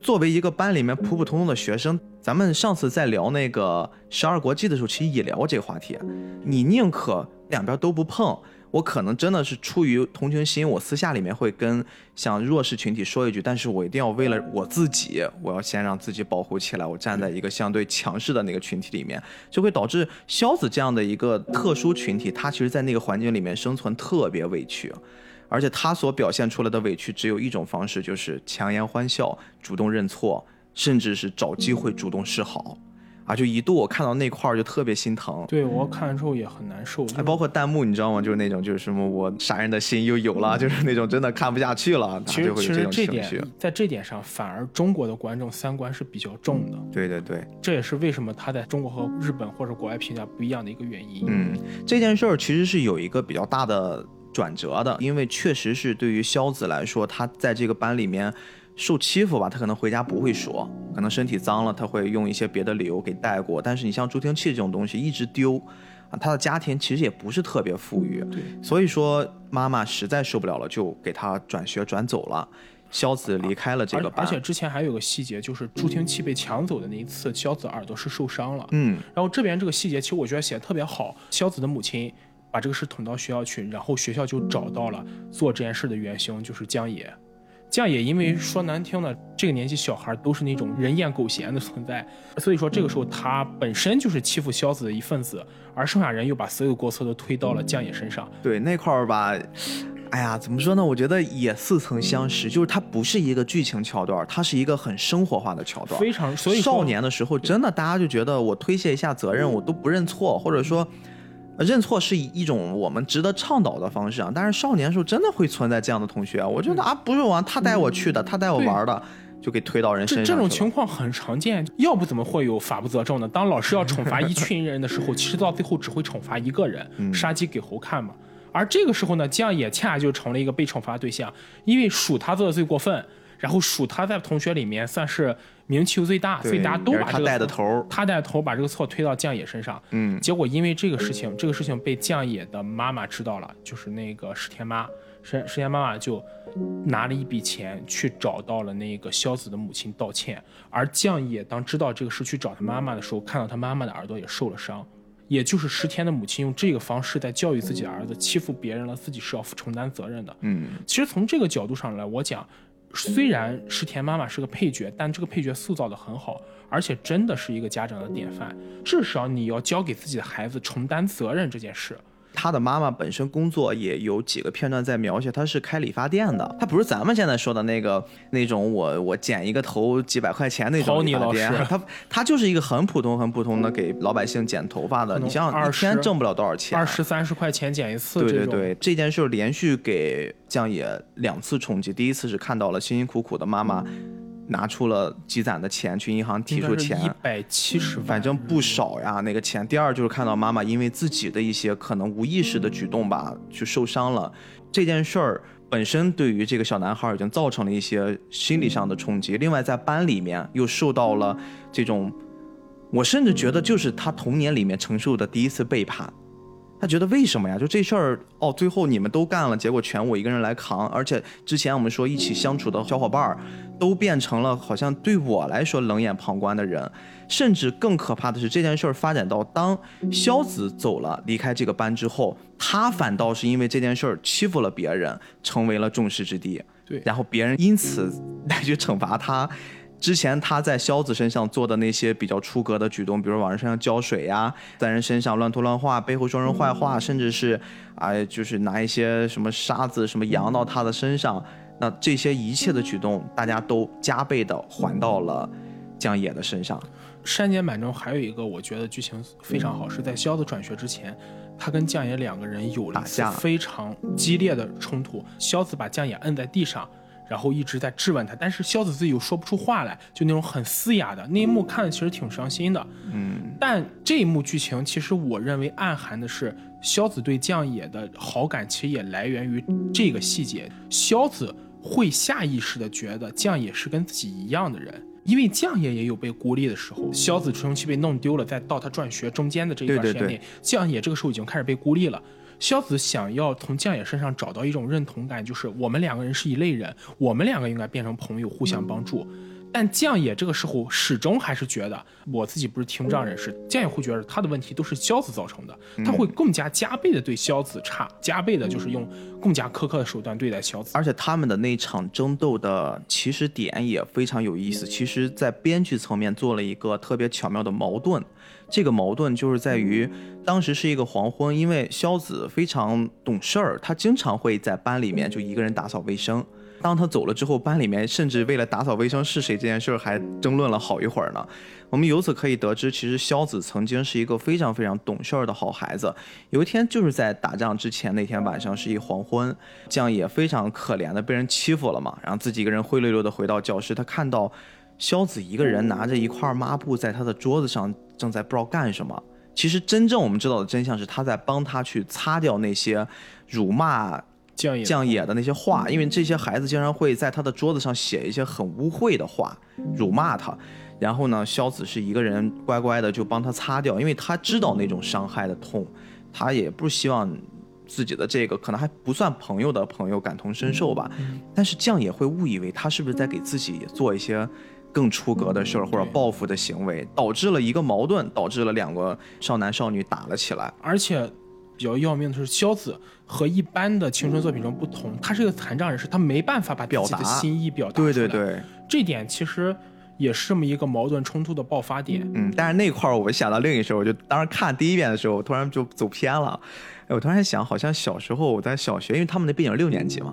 作为一个班里面普普通通的学生，咱们上次在聊那个十二国际的时候，其实也聊过这个话题。你宁可两边都不碰。我可能真的是出于同情心，我私下里面会跟像弱势群体说一句，但是我一定要为了我自己，我要先让自己保护起来，我站在一个相对强势的那个群体里面，就会导致萧子这样的一个特殊群体，他其实在那个环境里面生存特别委屈，而且他所表现出来的委屈只有一种方式，就是强颜欢笑，主动认错，甚至是找机会主动示好。啊，就一度我看到那块儿就特别心疼，对我看了之后也很难受。还包括弹幕，你知道吗？就是那种就是什么我杀人的心又有了，就是那种真的看不下去了。其实其实这点在这点上，反而中国的观众三观是比较重的。对对对，这也是为什么他在中国和日本或者国外评价不一样的一个原因。嗯，这件事儿其实是有一个比较大的转折的，因为确实是对于肖子来说，他在这个班里面。受欺负吧，他可能回家不会说，可能身体脏了，他会用一些别的理由给带过。但是你像助听器这种东西一直丢，啊，他的家庭其实也不是特别富裕，对，所以说妈妈实在受不了了，就给他转学转走了。肖子离开了这个班，而且之前还有个细节，就是助听器被抢走的那一次，肖子耳朵是受伤了，嗯，然后这边这个细节其实我觉得写的特别好，肖子的母亲把这个事捅到学校去，然后学校就找到了做这件事的元凶，就是江野。这样也因为说难听的，这个年纪小孩都是那种人厌狗嫌的存在，所以说这个时候他本身就是欺负萧子的一份子，而剩下人又把所有过错都推到了江野身上。对那块儿吧，哎呀，怎么说呢？我觉得也似曾相识，就是它不是一个剧情桥段，它是一个很生活化的桥段。非常，所以少年的时候真的大家就觉得我推卸一下责任，我都不认错，或者说。认错是一种我们值得倡导的方式啊，但是少年时候真的会存在这样的同学啊，我觉得啊，不是我他带我去的，他带我玩的，就给推到人身上。这种情况很常见，要不怎么会有法不责众呢？当老师要惩罚一群人的时候，其实到最后只会惩罚一个人，(laughs) 杀鸡给猴看嘛。而这个时候呢，江野恰恰就成了一个被惩罚对象，因为数他做的最过分。然后数他在同学里面算是名气又最大，所以大家都把这个他带的头，他带的头把这个错推到将野身上。嗯，结果因为这个事情，这个事情被将野的妈妈知道了，就是那个石田妈，石石田妈妈就拿了一笔钱去找到了那个萧子的母亲道歉。而将野当知道这个事去找他妈妈的时候，看到他妈妈的耳朵也受了伤，也就是石田的母亲用这个方式在教育自己的儿子，欺负别人了，自己是要负承担责任的。嗯，其实从这个角度上来，我讲。虽然石田妈妈是个配角，但这个配角塑造的很好，而且真的是一个家长的典范。至少你要教给自己的孩子承担责任这件事。他的妈妈本身工作也有几个片段在描写，他是开理发店的，他不是咱们现在说的那个那种我我剪一个头几百块钱那种理发店，(laughs) 他他就是一个很普通很普通的给老百姓剪头发的。你像一天挣不了多少钱，二十三十块钱剪一次。对对对，这件事连续给酱野两次冲击，第一次是看到了辛辛苦苦的妈妈。拿出了积攒的钱去银行提出钱，一百七十万，反正不少呀那个钱。第二就是看到妈妈因为自己的一些可能无意识的举动吧，就受伤了。这件事儿本身对于这个小男孩已经造成了一些心理上的冲击。另外在班里面又受到了这种，我甚至觉得就是他童年里面承受的第一次背叛。他觉得为什么呀？就这事儿哦，最后你们都干了，结果全我一个人来扛。而且之前我们说一起相处的小伙伴儿，都变成了好像对我来说冷眼旁观的人。甚至更可怕的是，这件事儿发展到当肖子走了，离开这个班之后，他反倒是因为这件事儿欺负了别人，成为了众矢之的。对，然后别人因此来去惩罚他。之前他在萧子身上做的那些比较出格的举动，比如往人身上浇水呀，在人身上乱涂乱画，背后说人坏话，甚至是哎，就是拿一些什么沙子什么扬到他的身上，那这些一切的举动，大家都加倍的还到了江野的身上。删减版中还有一个我觉得剧情非常好，是在萧子转学之前，他跟江野两个人有了非常激烈的冲突，萧子把江野摁在地上。然后一直在质问他，但是萧子自己又说不出话来，就那种很嘶哑的那一幕，看的其实挺伤心的。嗯，但这一幕剧情，其实我认为暗含的是萧子对将野的好感，其实也来源于这个细节。萧子会下意识的觉得将野是跟自己一样的人，因为将野也有被孤立的时候。萧子青期被弄丢了，在到他转学中间的这一段时间内，将野这个时候已经开始被孤立了。萧子想要从将野身上找到一种认同感，就是我们两个人是一类人，我们两个应该变成朋友，互相帮助。但将野这个时候始终还是觉得，我自己不是听障人士，将野会觉得他的问题都是萧子造成的，他会更加加倍的对萧子差，加倍的就是用更加苛刻的手段对待萧子。而且他们的那场争斗的起始点也非常有意思，其实在编剧层面做了一个特别巧妙的矛盾。这个矛盾就是在于，当时是一个黄昏，因为萧子非常懂事儿，他经常会在班里面就一个人打扫卫生。当他走了之后，班里面甚至为了打扫卫生是谁这件事儿还争论了好一会儿呢。我们由此可以得知，其实萧子曾经是一个非常非常懂事儿的好孩子。有一天就是在打仗之前那天晚上是一黄昏，将也非常可怜的被人欺负了嘛，然后自己一个人灰溜溜的回到教室，他看到。萧子一个人拿着一块抹布，在他的桌子上正在不知道干什么。其实真正我们知道的真相是，他在帮他去擦掉那些辱骂将野的那些话，因为这些孩子经常会在他的桌子上写一些很污秽的话，辱骂他。然后呢，萧子是一个人乖乖的就帮他擦掉，因为他知道那种伤害的痛，他也不希望自己的这个可能还不算朋友的朋友感同身受吧。但是将野会误以为他是不是在给自己做一些。更出格的事儿或者报复的行为，导致了一个矛盾，导致了两个少男少女打了起来。而且比较要命的是，萧子和一般的青春作品中不同，他是一个残障人士，他没办法把自己的心意表达出来。对对对，这点其实也是这么一个矛盾冲突的爆发点。嗯，但是那块儿我想到另一事儿，我就当时看第一遍的时候，我突然就走偏了。哎，我突然想，好像小时候我在小学，因为他们那毕竟六年级嘛。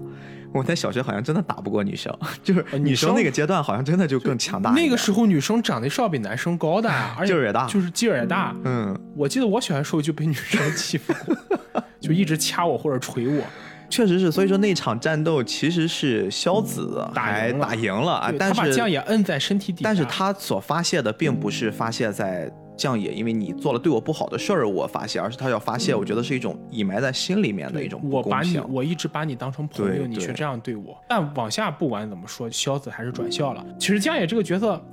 我在小学好像真的打不过女生，(laughs) 就是女生那个阶段好像真的就更强大。那个时候女生长得是要比男生高的，而且劲儿也大，就是劲儿也大。嗯，我记得我小的时候就被女生欺负过，(laughs) 就一直掐我或者捶我。(laughs) 确实是，所以说那场战斗其实是萧子还打赢了啊，但是他把将也摁在身体底下，但是他所发泄的并不是发泄在。将也因为你做了对我不好的事儿，我发泄，而是他要发泄，我觉得是一种隐埋在心里面的一种我把你，我一直把你当成朋友，你却这样对我。但往下不管怎么说，萧子还是转校了。其实江野这个角色，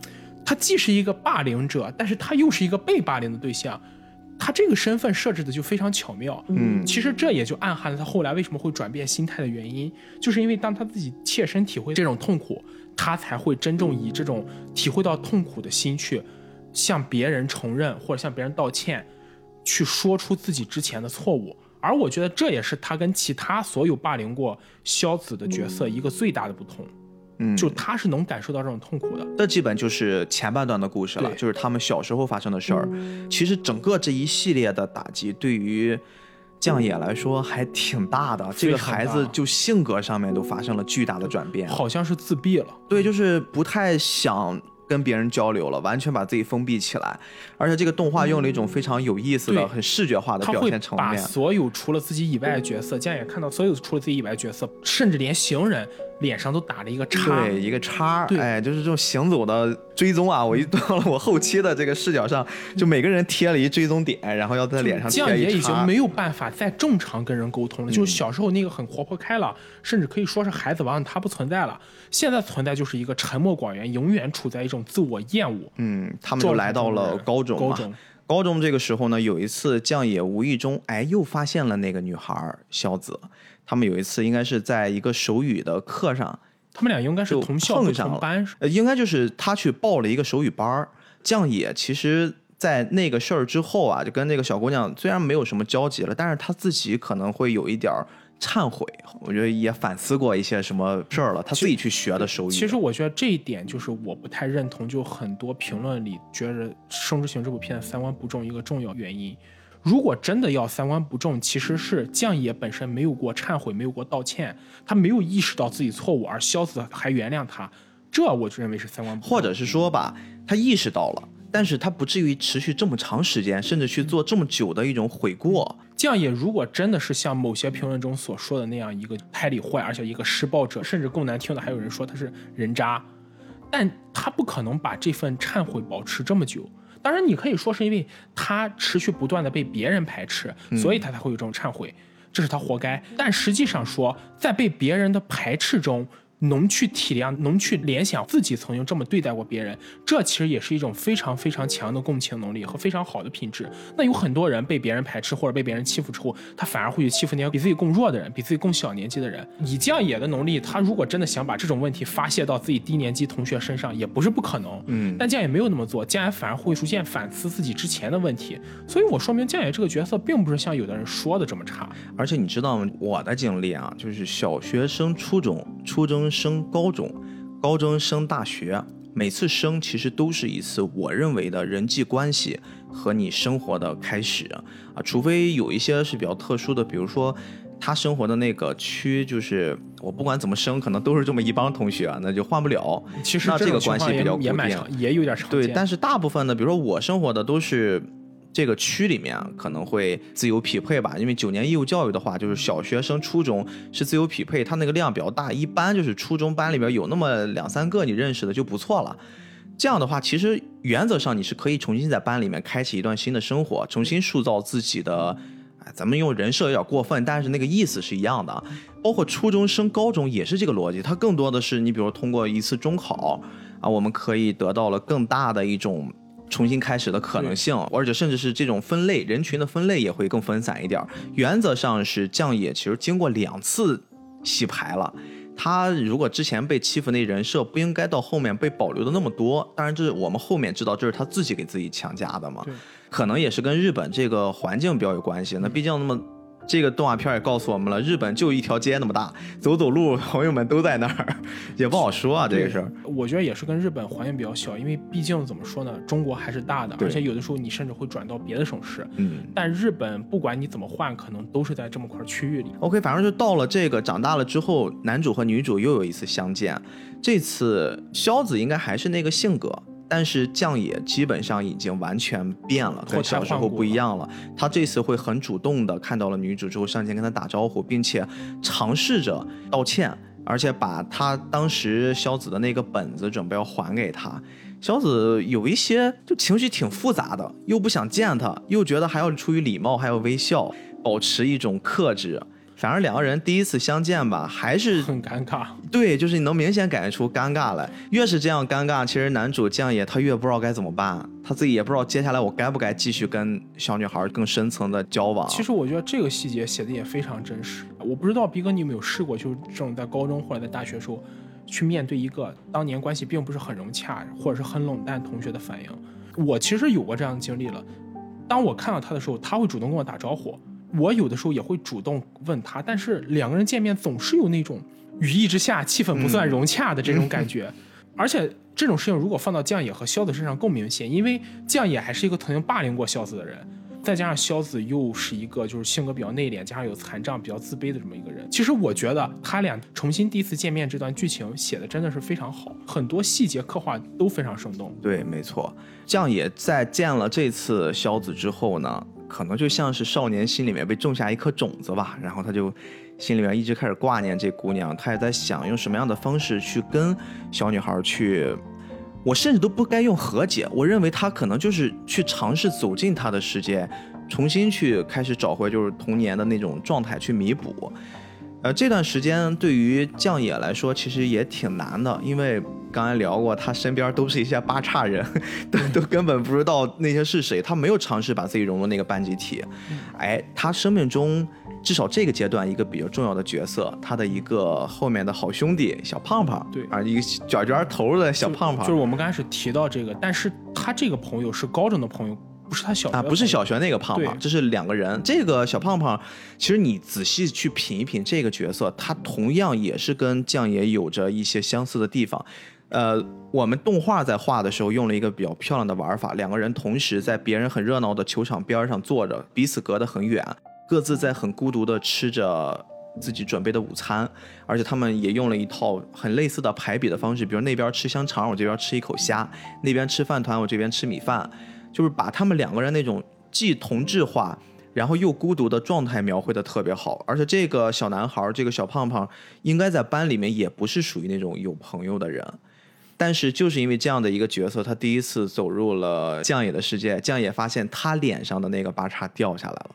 他既是一个霸凌者，但是他又是一个被霸凌的对象，他这个身份设置的就非常巧妙。嗯，其实这也就暗含了他后来为什么会转变心态的原因，就是因为当他自己切身体会这种痛苦，他才会真正以这种体会到痛苦的心去。向别人承认或者向别人道歉，去说出自己之前的错误，而我觉得这也是他跟其他所有霸凌过萧子的角色一个最大的不同。嗯，就他是能感受到这种痛苦的。这基本就是前半段的故事了，就是他们小时候发生的事儿。其实整个这一系列的打击，对于将野来说还挺大的。这个孩子就性格上面都发生了巨大的转变。好像是自闭了。对，就是不太想跟别人交流了，完全把自己封闭起来。而且这个动画用了一种非常有意思的、对很视觉化的表现层把面。所有除了自己以外的角色，将也看到所有除了自己以外的角色，甚至连行人脸上都打了一个叉。对，一个叉哎，就是这种行走的追踪啊！我一 (laughs) 到了我后期的这个视角上，就每个人贴了一追踪点，然后要在脸上酱贴一叉。野已经没有办法再正常跟人沟通了，就是小时候那个很活泼开朗，甚至可以说是孩子王，他不存在了。现在存在就是一个沉默寡言，永远处在一种自我厌恶。嗯，他们就来到了高中。高中高中这个时候呢，有一次酱野无意中哎又发现了那个女孩儿萧子。他们有一次应该是在一个手语的课上，他们俩应该是同校同班，呃，应该就是他去报了一个手语班儿。酱野其实，在那个事儿之后啊，就跟那个小姑娘虽然没有什么交集了，但是他自己可能会有一点儿忏悔。我觉得也反思过一些什么事儿了，他自己去学的手语。其实我觉得这一点就是我不太认同，就很多评论里觉着《生之行》这部片三观不正一个重要原因。如果真的要三观不正，其实是将野本身没有过忏悔，没有过道歉，他没有意识到自己错误，而萧子还原谅他，这我就认为是三观不正。或者是说吧，他意识到了，但是他不至于持续这么长时间，甚至去做这么久的一种悔过。酱野如果真的是像某些评论中所说的那样一个胎里坏，而且一个施暴者，甚至更难听的还有人说他是人渣，但他不可能把这份忏悔保持这么久。当然，你可以说是因为他持续不断的被别人排斥，所以他才会有这种忏悔，这是他活该。但实际上说，在被别人的排斥中，能去体谅，能去联想自己曾经这么对待过别人，这其实也是一种非常非常强的共情能力和非常好的品质。那有很多人被别人排斥或者被别人欺负之后，他反而会去欺负那些比自己更弱的人，比自己更小年纪的人。以酱野的能力，他如果真的想把这种问题发泄到自己低年级同学身上，也不是不可能。嗯但酱野没有那么做，酱野反而会逐渐反思自己之前的问题。所以我说明酱野这个角色并不是像有的人说的这么差。而且你知道吗？我的经历啊，就是小学生初中，初中升高中，高中升大学，每次升其实都是一次我认为的人际关系和你生活的开始啊，除非有一些是比较特殊的，比如说。他生活的那个区，就是我不管怎么升，可能都是这么一帮同学，那就换不了。其实那这个关系比较固定也蛮常，也有点常见。对，但是大部分呢，比如说我生活的都是这个区里面，可能会自由匹配吧。因为九年义务教育的话，就是小学升初中是自由匹配，它那个量比较大，一般就是初中班里边有那么两三个你认识的就不错了。这样的话，其实原则上你是可以重新在班里面开启一段新的生活，重新塑造自己的。哎，咱们用人设有点过分，但是那个意思是一样的。包括初中升高中也是这个逻辑，它更多的是你比如通过一次中考啊，我们可以得到了更大的一种重新开始的可能性，而且甚至是这种分类人群的分类也会更分散一点。原则上是将野其实经过两次洗牌了。他如果之前被欺负那人设不应该到后面被保留的那么多，当然这是我们后面知道这是他自己给自己强加的嘛，可能也是跟日本这个环境比较有关系。那毕竟那么这个动画片也告诉我们了，日本就一条街那么大，走走路朋友们都在那儿，(laughs) 也不好说啊这个事儿。我觉得也是跟日本环境比较小，因为毕竟怎么说呢，中国还是大的，而且有的时候你甚至会转到别的省市。嗯。但日本不管你怎么换，可能都是在这么块区域里。OK，反正就到了这个长大了之后，男主和女主又有一次相见。这次肖子应该还是那个性格，但是酱野基本上已经完全变了，跟小时候不一样了。他这次会很主动的看到了女主之后上前跟她打招呼，并且尝试着道歉，而且把他当时萧子的那个本子准备要还给他。萧子有一些就情绪挺复杂的，又不想见他，又觉得还要出于礼貌还要微笑，保持一种克制。反正两个人第一次相见吧，还是 (laughs) 很尴尬。对，就是你能明显感觉出尴尬来。越是这样尴尬，其实男主酱野他越不知道该怎么办，他自己也不知道接下来我该不该继续跟小女孩更深层的交往。其实我觉得这个细节写的也非常真实。我不知道逼哥你有没有试过，就是这种在高中或者在大学时候，去面对一个当年关系并不是很融洽或者是很冷淡同学的反应。我其实有过这样的经历了。当我看到他的时候，他会主动跟我打招呼，我有的时候也会主动问他，但是两个人见面总是有那种语义之下气氛不算融洽的这种感觉。而且这种事情如果放到酱野和萧子身上更明显，因为酱野还是一个曾经霸凌过萧子的人。再加上萧子又是一个就是性格比较内敛，加上有残障、比较自卑的这么一个人。其实我觉得他俩重新第一次见面这段剧情写的真的是非常好，很多细节刻画都非常生动。对，没错。酱野在见了这次萧子之后呢，可能就像是少年心里面被种下一颗种子吧，然后他就心里面一直开始挂念这姑娘，他也在想用什么样的方式去跟小女孩去。我甚至都不该用和解，我认为他可能就是去尝试走进他的世界，重新去开始找回就是童年的那种状态去弥补。呃，这段时间对于酱野来说其实也挺难的，因为刚才聊过，他身边都是一些八叉人，(laughs) 都都根本不知道那些是谁，他没有尝试把自己融入那个班集体。哎，他生命中。至少这个阶段一个比较重要的角色，他的一个后面的好兄弟小胖胖，对啊，一个卷卷头的小胖胖，就是我们刚开始提到这个，但是他这个朋友是高中的朋友，不是他小啊，不是小学那个胖胖，这是两个人。这个小胖胖，其实你仔细去品一品这个角色，他同样也是跟酱爷有着一些相似的地方。呃，我们动画在画的时候用了一个比较漂亮的玩法，两个人同时在别人很热闹的球场边上坐着，彼此隔得很远。各自在很孤独的吃着自己准备的午餐，而且他们也用了一套很类似的排比的方式，比如那边吃香肠，我这边吃一口虾；那边吃饭团，我这边吃米饭，就是把他们两个人那种既同质化，然后又孤独的状态描绘的特别好。而且这个小男孩，这个小胖胖，应该在班里面也不是属于那种有朋友的人，但是就是因为这样的一个角色，他第一次走入了将野的世界，将野发现他脸上的那个八叉掉下来了。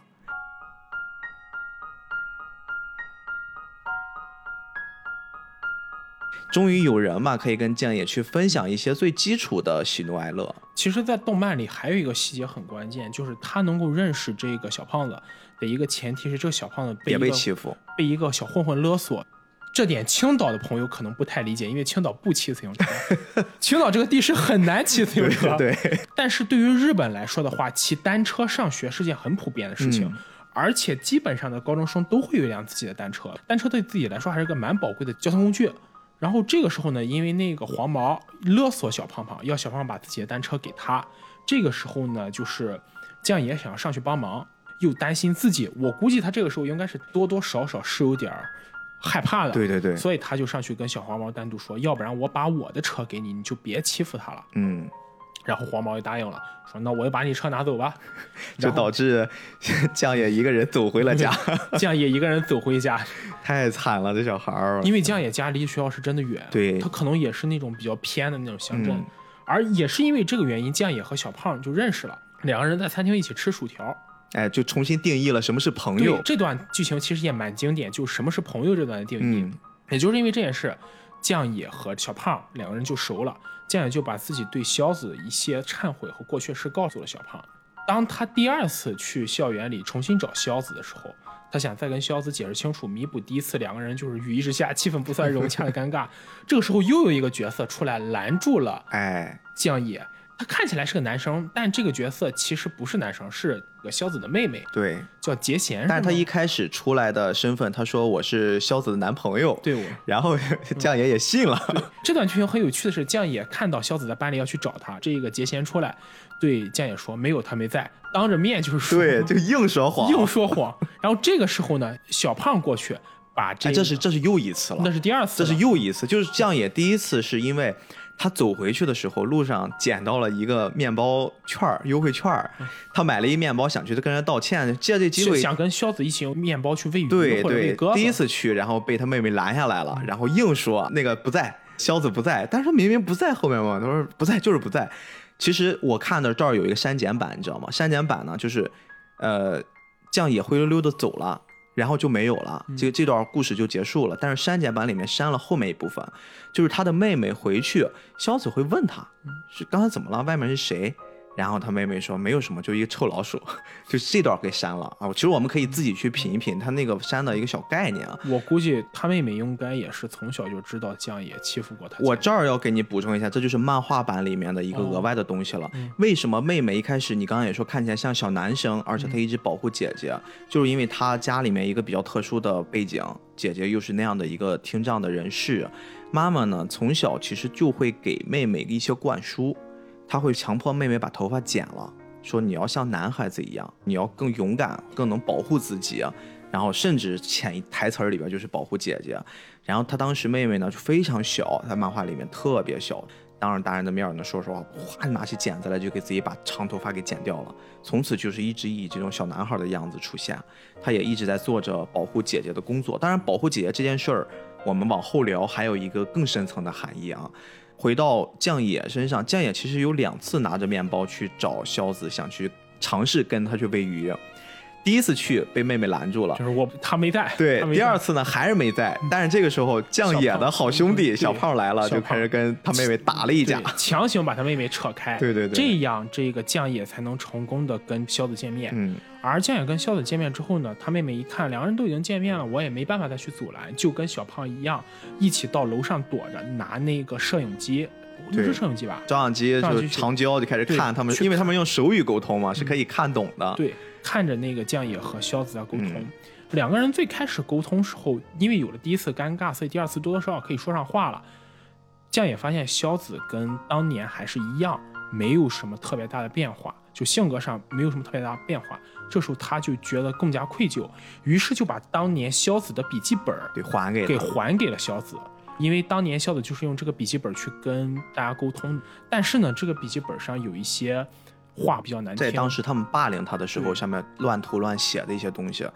终于有人嘛，可以跟酱野去分享一些最基础的喜怒哀乐。其实，在动漫里还有一个细节很关键，就是他能够认识这个小胖子的一个前提是，这个小胖子也被欺负，被一个小混混勒索。这点青岛的朋友可能不太理解，因为青岛不骑自行车，(laughs) 青岛这个地势很难骑自行车。对，但是对于日本来说的话，骑单车上学是件很普遍的事情，而且基本上的高中生都会有一辆自己的单车。单车对自己来说还是个蛮宝贵的交通工具。然后这个时候呢，因为那个黄毛勒索小胖胖，要小胖胖把自己的单车给他。这个时候呢，就是酱野想要上去帮忙，又担心自己。我估计他这个时候应该是多多少少是有点害怕的。对对对。所以他就上去跟小黄毛单独说，要不然我把我的车给你，你就别欺负他了。嗯。然后黄毛也答应了，说那我就把你车拿走吧，(laughs) 就导致江野一个人走回了家。(laughs) 江野一个人走回家，(laughs) 太惨了，这小孩儿。因为江野家离学校是真的远，对他可能也是那种比较偏的那种乡镇，而也是因为这个原因，江野和小胖就认识了，两个人在餐厅一起吃薯条，哎，就重新定义了什么是朋友。这段剧情其实也蛮经典，就什么是朋友这段的定义，也就是因为这件事，酱野和小胖两个人就熟了。酱野就把自己对萧子的一些忏悔和过去事告诉了小胖。当他第二次去校园里重新找萧子的时候，他想再跟萧子解释清楚，弥补第一次两个人就是雨一直下，气氛不算融洽的尴尬。(laughs) 这个时候又有一个角色出来拦住了，哎，酱野。他看起来是个男生，但这个角色其实不是男生，是个萧子的妹妹，对，叫杰贤。但是他一开始出来的身份，他说我是萧子的男朋友，对，然后酱野也信了。这段剧情很有趣的是，酱野看到萧子在班里要去找他，这个杰贤出来对酱野说没有他没在，当着面就是说，对，就硬说谎，(laughs) 硬说谎。然后这个时候呢，小胖过去把这，这是这是又一次了，那是第二次，这是又一次，就是酱野第一次是因为。他走回去的时候，路上捡到了一个面包券优惠券他买了一面包，想去跟人道歉，借这机会想跟肖子一起用面包去喂鱼对对，第一次去，然后被他妹妹拦下来了，然后硬说那个不在，肖子不在，但是明明不在后面嘛，他说不在就是不在。其实我看的这儿有一个删减版，你知道吗？删减版呢，就是呃，酱也灰溜溜的走了。然后就没有了，这这段故事就结束了。但是删减版里面删了后面一部分，就是他的妹妹回去，萧子会问他，是刚才怎么了？外面是谁？然后他妹妹说没有什么，就一个臭老鼠，就这段给删了啊。其实我们可以自己去品一品他那个删的一个小概念啊。我估计他妹妹应该也是从小就知道酱野欺负过他。我这儿要给你补充一下，这就是漫画版里面的一个额外的东西了。为什么妹妹一开始你刚刚也说看起来像小男生，而且她一直保护姐姐，就是因为她家里面一个比较特殊的背景，姐姐又是那样的一个听障的人士，妈妈呢从小其实就会给妹妹一些灌输。他会强迫妹妹把头发剪了，说你要像男孩子一样，你要更勇敢，更能保护自己。然后甚至潜台词儿里边就是保护姐姐。然后他当时妹妹呢就非常小，在漫画里面特别小，当着大人的面呢说实话，哗拿起剪子来就给自己把长头发给剪掉了。从此就是一直以这种小男孩的样子出现。他也一直在做着保护姐姐的工作。当然，保护姐姐这件事儿，我们往后聊，还有一个更深层的含义啊。回到酱野身上，酱野其实有两次拿着面包去找萧子，想去尝试跟他去喂鱼。第一次去被妹妹拦住了，就是我他没在。对，第二次呢还是没在，但是这个时候酱野的好兄弟小小胖胖来了，就开始跟他妹妹打了一架。强行把他妹妹扯开。对对对这样这个酱野才能成功的跟肖子见面。嗯，而酱野跟肖子见面之后呢，他妹妹一看两个人都已经见面了，我也没办法再去阻拦，就跟小胖一样，一起到楼上躲着，拿那个摄影机，就是摄影机吧？照相机就是长焦就开始看他们，因为他们用手语沟通嘛，是可以看懂的。对，看着那个酱野和萧子在沟通。嗯两个人最开始沟通时候，因为有了第一次尴尬，所以第二次多多少少可以说上话了。酱也发现萧子跟当年还是一样，没有什么特别大的变化，就性格上没有什么特别大的变化。这时候他就觉得更加愧疚，于是就把当年萧子的笔记本儿对，还给给。还给了萧子，因为当年萧子就是用这个笔记本去跟大家沟通，但是呢，这个笔记本上有一些话比较难听。在当时他们霸凌他的时候，对上面乱涂乱写的一些东西，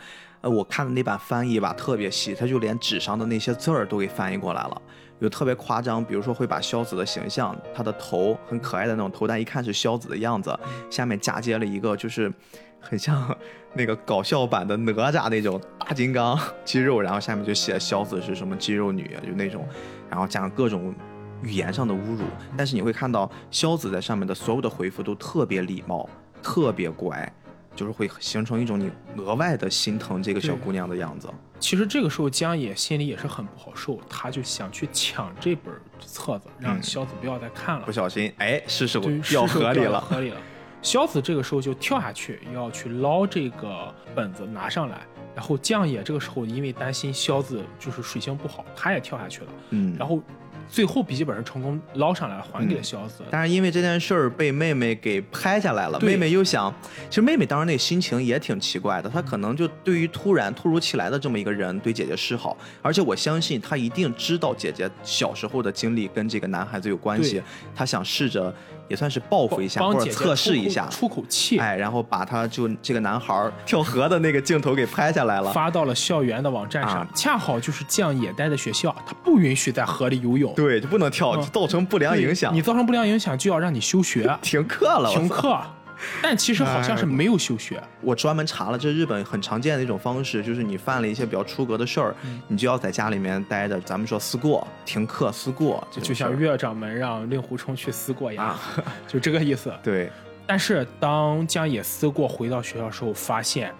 呃，我看的那版翻译吧特别细，他就连纸上的那些字儿都给翻译过来了，有特别夸张，比如说会把萧子的形象，他的头很可爱的那种头，但一看是萧子的样子，下面嫁接了一个就是很像那个搞笑版的哪吒那种大金刚 (laughs) 肌肉，然后下面就写萧子是什么肌肉女，就那种，然后加上各种语言上的侮辱，但是你会看到萧子在上面的所有的回复都特别礼貌，特别乖，就是会形成一种你额外的心疼这个小姑娘的样子。其实这个时候江野心里也是很不好受，他就想去抢这本册子，让嗯萧子不要再看了不。小心，哎，是时候，掉河里了。河里了。萧子这个时候就跳下去，要去捞这个本子拿上来。然后酱野这个时候因为担心萧子就是水性不好，他也跳下去了。嗯，然后最后笔记本是成功捞上来了，还给了萧子。但是因为这件事儿被妹妹给拍下来了，妹妹又想，其实妹妹当时那个心情也挺奇怪的，她可能就对于突然突如其来的这么一个人对姐姐示好，而且我相信她一定知道姐姐小时候的经历跟这个男孩子有关系，她想试着也算是报复一下帮姐姐或者测试一下，出口气，哎，然后把他就这个男孩儿 (laughs) 跳河的那个镜头给拍下来了。发到了校园的网站上。啊恰好就是降野待的学校，他不允许在河里游泳，对，就不能跳，造成不良影响。你造成不良影响就要让你休学 (laughs) 停课了，停课。(laughs) 但其实好像是没有休学，我专门查了，这日本很常见的一种方式，就是你犯了一些比较出格的事儿，嗯你就要在家里面待着。咱们说思过，停课思过，就像岳掌门让令狐冲去思过一样，啊，(laughs) 就这个意思。对，但是当江野思过回到学校的时候，发现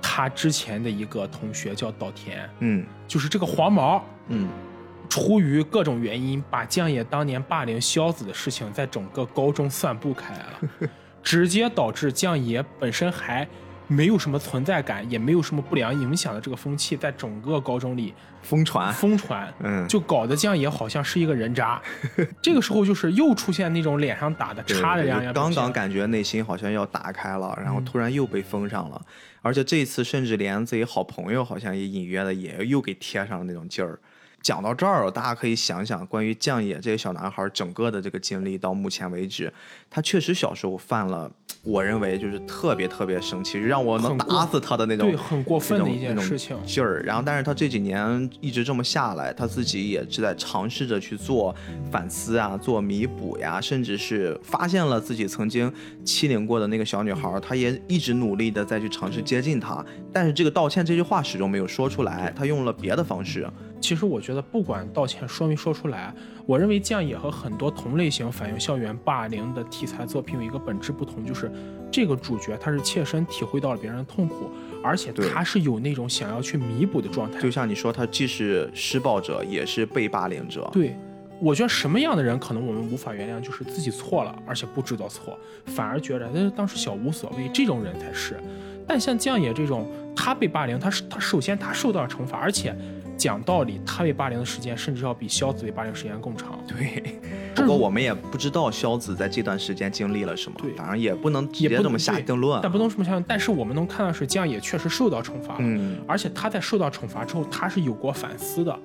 他之前的一个同学叫岛田，嗯。就是这个黄毛，嗯，出于各种原因，把江野当年霸凌萧子的事情在整个高中散布开来了，直接导致江野本身还没有什么存在感，也没有什么不良影响的这个风气，在整个高中里疯传，疯传。嗯，就搞得江野好像是一个人渣，这个时候就是又出现那种脸上打的叉的这样刚刚感觉内心好像要打开了，然后嗯突然又被封上了，而且这一次甚至连自己好朋友好像也隐约的也又给贴上了那种劲儿。讲到这儿，大家可以想想关于将野这个小男孩整个的这个经历，到目前为止，他确实小时候犯了，我认为就是特别特别生气，让我能打死他的那种对很过分的一件事情劲儿。然后，但是他这几年一直这么下来，他自己也是在尝试着去做反思啊，做弥补呀，甚至是发现了自己曾经欺凌过的那个小女孩，他也一直努力的再去尝试接近她。但是这个道歉这句话始终没有说出来，他用了别的方式。其实我觉得，不管道歉说没说出来，我认为酱野和很多同类型反映校园霸凌的题材作品有一个本质不同，就是这个主角他是切身体会到了别人的痛苦，而且他是有那种想要去弥补的状态。就像你说，他既是施暴者，也是被霸凌者。对，我觉得什么样的人可能我们无法原谅，就是自己错了，而且不知道错，反而觉得那当时小无所谓，这种人才是。但像酱野这种，他被霸凌，他是他首先他受到了惩罚，而且讲道理，他被霸凌的时间甚至要比萧子被霸凌时间更长。对，(laughs) 不过我们也不知道萧子在这段时间经历了什么，对当然也不能直也不接这么下定论。但不能这么想。但是我们能看到是江野确实受到惩罚了，嗯，而且他在受到惩罚之后，他是有过反思的。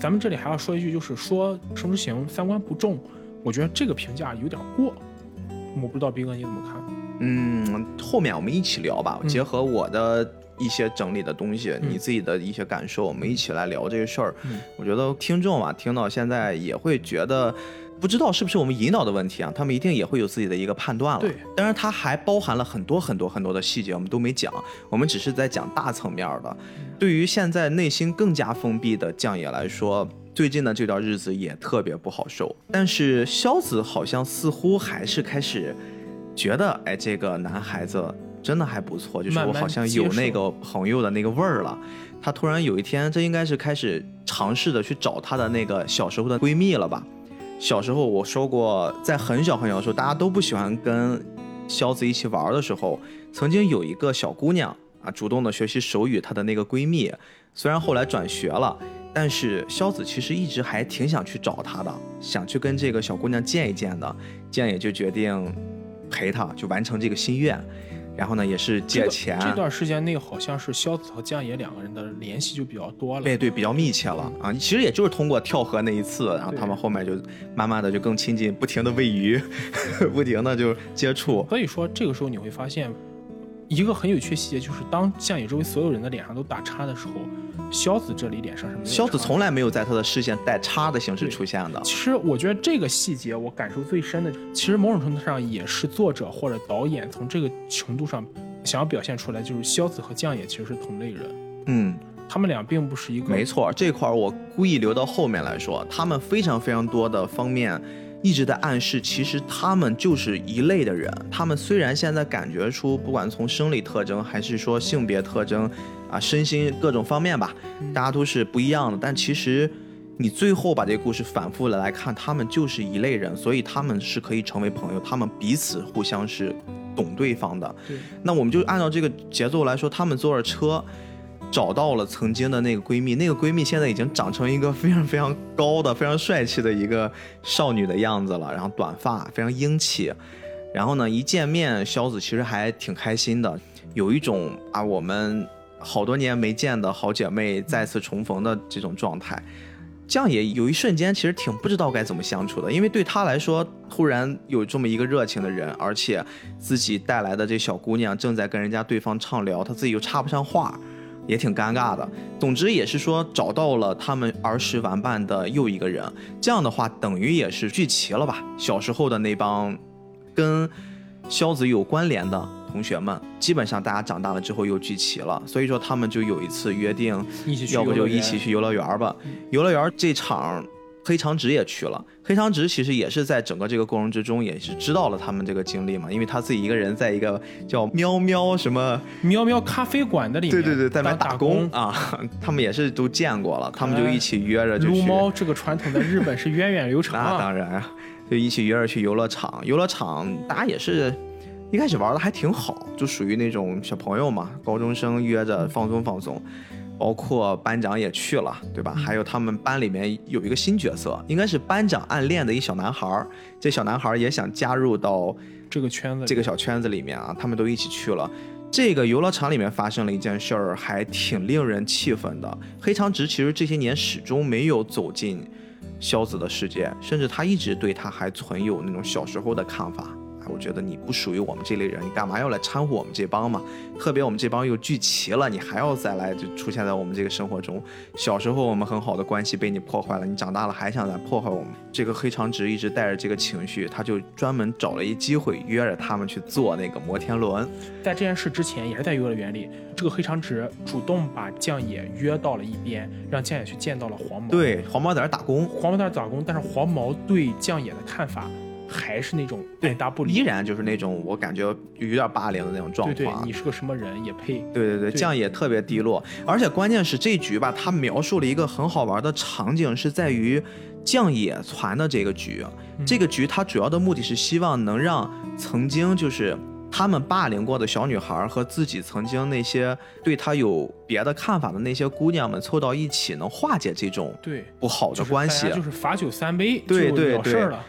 咱们这里还要说一句，就是说盛之行三观不正，我觉得这个评价有点过。我不知道斌哥你怎么看？嗯，后面我们一起聊吧，嗯结合我的一些整理的东西，嗯你自己的一些感受，我们一起来聊这个事儿。嗯我觉得听众啊，听到现在也会觉得。不知道是不是我们引导的问题啊？他们一定也会有自己的一个判断了。对，当然它还包含了很多很多很多的细节，我们都没讲，我们只是在讲大层面的。对于现在内心更加封闭的将野来说，最近的这段日子也特别不好受。但是萧子好像似乎还是开始觉得，哎，这个男孩子真的还不错，就是我好像有那个朋友的那个味儿了。她突然有一天，这应该是开始尝试的去找她的那个小时候的闺蜜了吧？小时候我说过，在很小很小的时候，大家都不喜欢跟肖子一起玩的时候，曾经有一个小姑娘啊，主动的学习手语，她的那个闺蜜，虽然后来转学了，但是肖子其实一直还挺想去找她的，想去跟这个小姑娘见一见的，这样也就决定陪她，就完成这个心愿。然后呢，也是借钱，这段时间内，好像是萧子和江野两个人的联系就比较多了。对对，比较密切了啊。其实也就是通过跳河那一次，然后他们后面就慢慢的就更亲近，不停的喂鱼，(laughs) 不停的就接触。所以说，这个时候你会发现，一个很有趣的细节就是，当江野周围所有人的脸上都打叉的时候，萧子这里脸上是没有萧子从来没有在他的视线带叉的形式出现的。其实我觉得这个细节我感受最深的，其实某种程度上也是作者或者导演从这个程度上想要表现出来，就是萧子和将野其实是同类人，嗯，他们俩并不是一个没错，这块儿我故意留到后面来说，他们非常非常多的方面一直在暗示，其实他们就是一类的人。他们虽然现在感觉出，不管从生理特征还是说性别特征啊、身心各种方面吧，大家都是不一样的，但其实。你最后把这个故事反复的来看，他们就是一类人，所以他们是可以成为朋友，他们彼此互相是懂对方的。那我们就按照这个节奏来说，他们坐着车找到了曾经的那个闺蜜，那个闺蜜现在已经长成一个非常非常高的、非常帅气的一个少女的样子了，然后短发，非常英气。然后呢，一见面，萧子其实还挺开心的，有一种啊我们好多年没见的好姐妹再次重逢的这种状态。这样也有一瞬间其实挺不知道该怎么相处的，因为对她来说，突然有这么一个热情的人，而且自己带来的这小姑娘正在跟人家对方畅聊，她自己又插不上话，也挺尴尬的。总之也是说找到了他们儿时玩伴的又一个人，这样的话等于也是聚齐了吧？小时候的那帮跟萧子有关联的同学们，基本上大家长大了之后又聚齐了，所以说他们就有一次约定，要不就一起去游乐园吧。游乐园这场，黑长直也去了。黑长直其实也是在整个这个过程之中，也是知道了他们这个经历嘛，因为他自己一个人在一个叫喵喵什么，喵喵咖啡馆的里面，对对对，在那边打打工啊，他们也是都见过了，他们就一起约着就撸。猫这个传统在日本是源远流长那啊。当然，就一起约着去游乐场。游乐场大家也是一开始玩的还挺好，就属于那种小朋友嘛，高中生约着放松放松。包括班长也去了，对吧？还有他们班里面有一个新角色，应该是班长暗恋的一小男孩儿。这小男孩儿也想加入到这个圈子，这个小圈子里面啊，他们都一起去了。这个游乐场里面发生了一件事儿，还挺令人气愤的。黑长直其实这些年始终没有走进萧子的世界，甚至他一直对他还存有那种小时候的看法。哎，我觉得你不属于我们这类人，你干嘛要来掺和我们这帮嘛？特别我们这帮又聚齐了，你还要再来就出现在我们这个生活中。小时候我们很好的关系被你破坏了，你长大了还想来破坏我们。这个黑长直一直带着这个情绪，他就专门找了一机会约着他们去坐那个摩天轮。在这件事之前，也是在游乐园里，这个黑长直主动把将野约到了一边，让将野去见到了黄毛。，对，黄毛在那儿打工，黄毛在那打工，但是黄毛对将野的看法还是那种爱答不理。依然就是那种我感觉有点霸凌的那种状对况。对，你是个什么人也配？对对对，对这样也特别低落，而且关键是这局吧，他描述了一个很好玩的场景，是在于将野传的这个局。这个局它主要的目的是希望能让曾经就是他们霸凌过的小女孩和自己曾经那些对她有别的看法的那些姑娘们凑到一起，能化解这种对，不好的关系。就是罚酒三杯，就对对对了事儿了。